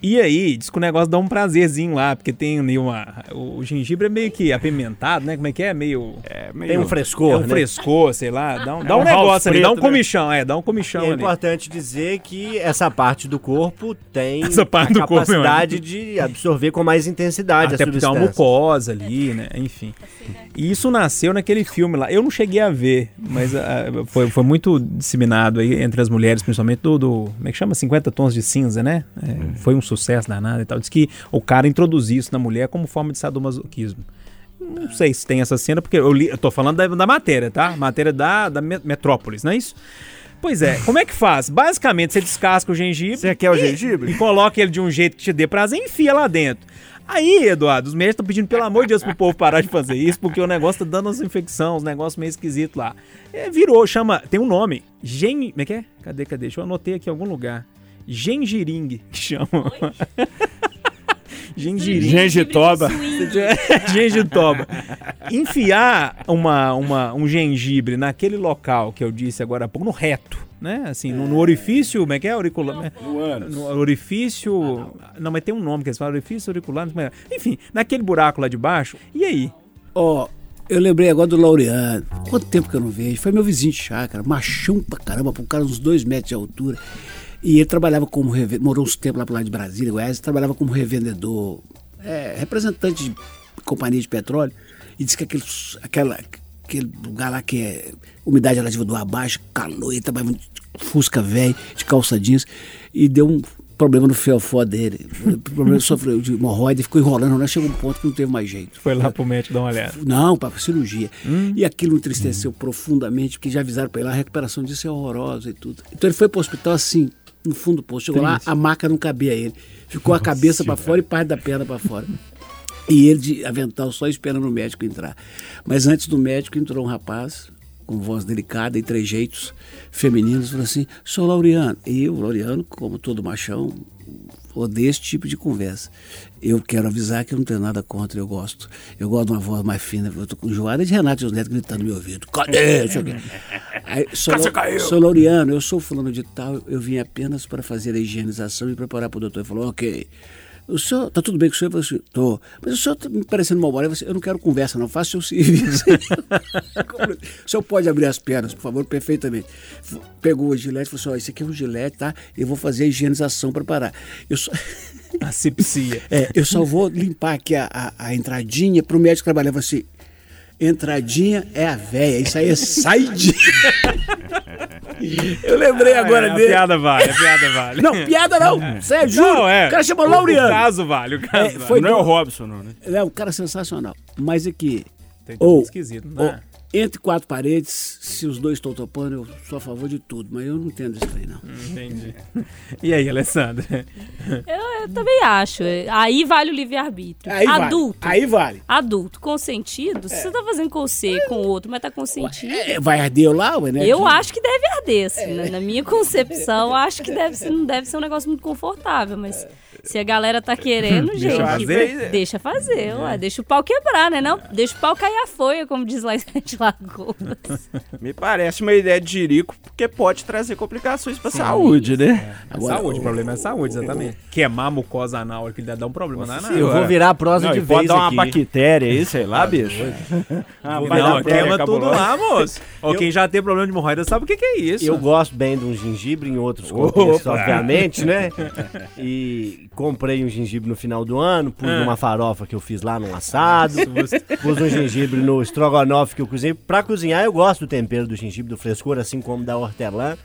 E aí, diz que o negócio dá um prazerzinho lá, porque tem ali uma. O gengibre é meio que apimentado, né? Como é que é? Meio. É, meio... Tem um frescor, É um né? frescor, sei lá. Dá um, dá É um um negócio ali, dá um né? comichão, é, dá um E comichão é ali. importante dizer que essa parte do corpo tem *laughs* Essa parte a do corpo, meu capacidade de absorver com mais intensidade Até a porque tem uma substância. mucosa ali, né? Enfim. E isso nasceu naquele filme lá. Eu não cheguei a ver, mas ah, foi, foi muito disseminado aí entre as mulheres, principalmente do, do- Como é que chama? 50 tons de cinza, né? É, Foi um sucesso danado e tal. Diz que o cara introduziu isso na mulher como forma de sadomasoquismo. Não sei se tem essa cena, porque eu, li, eu tô falando da, da matéria, tá? Matéria da, da Me- Metrópolis, não é isso? Pois é, como é que faz? Basicamente, você descasca o gengibre. Você quer o e- gengibre? E coloca ele de um jeito que te dê prazer e enfia lá dentro. Aí, Eduardo, os médicos estão pedindo, pelo amor de Deus, pro povo parar de fazer isso, porque o negócio tá dando umas infecções, uns negócios meio esquisitos lá. É, virou, chama, tem um nome. Gen... Como é que é? Cadê, cadê? Deixa eu anotei aqui em algum lugar. Gengiring, *laughs* que chama. Gengiring. Gengitoba. *laughs* Gengitoba. Enfiar uma, uma, um gengibre naquele local que eu disse agora há pouco, no reto, né? Assim, no, no orifício, como é que é? Auricular. No orifício. Não, mas tem um nome que eles falam, orifício auricular. não é. Enfim, naquele buraco lá de baixo. E aí? Ó, eu lembrei agora do Laureano. Quanto tempo que eu não vejo? Foi meu vizinho de chácara, machão pra caramba, pra um cara uns dois metros de altura. E ele trabalhava como revendedor, morou uns tempos lá pro lado de Brasília, Goiás, trabalhava como revendedor, é, representante de companhia de petróleo. E disse que aquele, aquela, aquele lugar lá que é umidade relativa do ar baixa, calor, ele trabalhava de fusca velho, de calça jeans, e deu um problema no fiofó dele. O problema sofreu de hemorroida, ficou enrolando, né? chegou um ponto que não teve mais jeito. Foi lá pro médico dar uma olhada. Não, para cirurgia. E aquilo entristeceu profundamente, porque já avisaram para ele, a recuperação disso é horrorosa e tudo. Então ele foi para o hospital assim, no fundo do posto. Chegou lá, a maca não cabia a ele. Ficou a cabeça para fora e parte da perna para fora. E ele de avental só esperando o médico entrar. Mas antes do médico entrou um rapaz com voz delicada e trejeitos femininos, falou assim, sou Laureano. E eu, Laureano, como todo machão, odeio esse tipo de conversa. Eu quero avisar que eu não tenho nada contra, eu gosto. Eu gosto de uma voz mais fina. Eu tô com enjoada de Renato e os netos gritando no meu ouvido. Cadê? *laughs* Aí, sou, sou Laureano, eu sou fulano de tal, eu vim apenas para fazer a higienização e preparar para o doutor. Ele falou, ok. O senhor, tá tudo bem com o senhor? Eu falei assim, tô. Mas o senhor tá me parecendo mal humorado. Eu não quero conversa, não. Faça o seu *laughs* serviço. o senhor pode abrir as pernas, por favor, perfeitamente. Pegou o gilete e falou assim: ó, esse aqui é um gilete, tá? Eu vou fazer a higienização para parar. Eu só, *laughs* Asepsia. é, eu só vou limpar aqui a, a, a entradinha para o médico trabalhar. Eu falei assim: entradinha é a véia, isso aí é saidinha. eu lembrei agora é, a dele. piada vale, a piada vale. Não, piada não. Sério, juro. Não, é. O cara chamou Laureano. O caso vale, o caso É, vale. foi Não é o do- Robson, não, né? É um cara sensacional. Mas aqui, Tem tudo ou, esquisito, ou, né? Entre quatro paredes, se os dois estão topando, eu sou a favor de tudo. Mas eu não entendo isso aí, não. Entendi. *laughs* E aí, Alessandra? Eu, eu também acho. Aí vale o livre-arbítrio. Aí Adulto. vale. Aí vale. Adulto, consentido, se você tá fazendo com você, com o outro, mas tá consentido. É, vai arder eu lá, né? Eu acho que deve arder, assim, na, na minha concepção, acho que deve não deve ser um negócio muito confortável, mas se a galera tá querendo, Deixa gente, fazer. deixa fazer, ué, deixa o pau quebrar, né, não? Deixa o pau cair a folha, como diz lá em Sete Lagoas. Me parece uma ideia de jirico, porque pode trazer complicações pra saúde, né? Agora, saúde, o- o problema é saúde, exatamente. Queimar a mucosa anal, que dá um problema na Eu vou virar a prosa Não, de e pode vez dar uma aqui. bactéria aí, sei lá, bicho. Ah, vai dar Não, bactéria queima tudo cabulosa. lá, moço. Ó, quem já tem problema de hemorroida sabe o que, que é isso. Eu gosto bem de um gengibre em outros contextos, obviamente, né? *laughs* E comprei um gengibre no final do ano, pus Ah. numa farofa que eu fiz lá num assado, pus um gengibre no estrogonofe que eu cozinhei. Pra cozinhar, eu gosto do tempero do gengibre, do frescor, assim como da hortelã.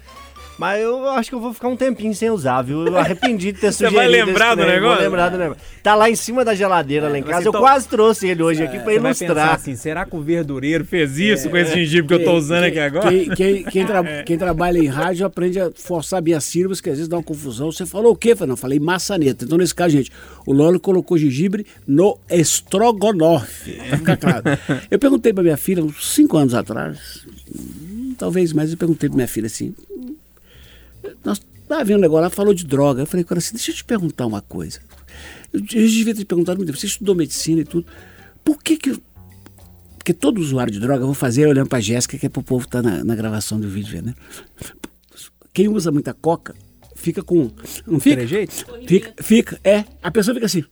Mas eu acho que eu vou ficar um tempinho sem usar, viu? Eu arrependi de ter *laughs* Você sugerido vai esse lembrar do negócio? Vou lembrar do negócio. Tá lá em cima da geladeira lá em Você casa. Eu to- quase trouxe ele hoje aqui pra Você vai ilustrar. pensar assim, será que o verdureiro fez isso com esse gengibre que eu tô usando aqui agora? Quem, quem- quem tra- *laughs* quem trabalha em rádio aprende a forçar minhas sílabas, que às vezes dá uma confusão. Você falou o quê? Eu falei, não, falei maçaneta. Então, nesse caso, gente, o Lolo colocou gengibre no estrogonofe. Pra ficar claro. Eu perguntei pra minha filha, uns cinco anos atrás, talvez mais, eu perguntei pra minha filha assim. Nós tava vendo um negócio, ela falou de droga. Eu falei, cara, assim, deixa eu te perguntar uma coisa. Eu, eu devia ter te perguntado muito tempo. Você estudou medicina e tudo. Por que que porque todo usuário de droga, eu vou fazer olhando pra Jéssica, que é pro povo estar na, na gravação do vídeo, né? Quem usa muita coca fica com. Não fica? Trejeito? Fica, fica, é. A pessoa fica assim,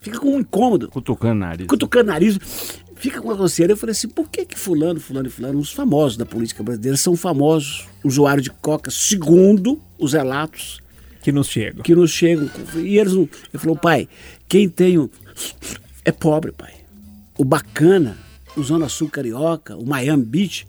fica com um incômodo, Cutucando o nariz. cutucando o nariz, fica com a coceira. Eu falei assim, por que que fulano, fulano e fulano, os famosos da política brasileira, são famosos usuários de coca, segundo os relatos Que nos chega. que nos chegam. E eles não. Ele falou, pai, quem tem o. É pobre, pai. O bacana, o Zona Sul Carioca, o Miami Beach,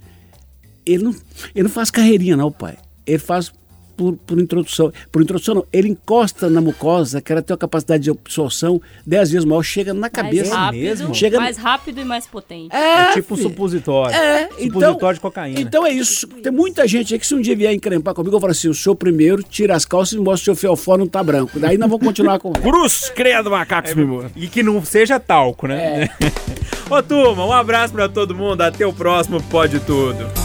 ele não, ele não faz carreirinha, não, pai. Ele faz por, por introdução. Por introdução, não. Ele encosta na mucosa, que ela tem uma capacidade de absorção 10 vezes maior, chega na Mais cabeça. rápido, mesmo? Chega- mais rápido e mais potente. É, É tipo um supositório. É, supositório então, de cocaína. Então é isso. Tem muita gente aí que se um dia vier encrempar comigo, eu falo assim: o senhor primeiro tira as calças e mostra se o seu fiofó não tá branco. Daí nós vamos continuar com. Cruz, credo, macacos É. E que não seja talco, né? *laughs* Ô, turma, um abraço pra todo mundo. Até o próximo Pode Tudo.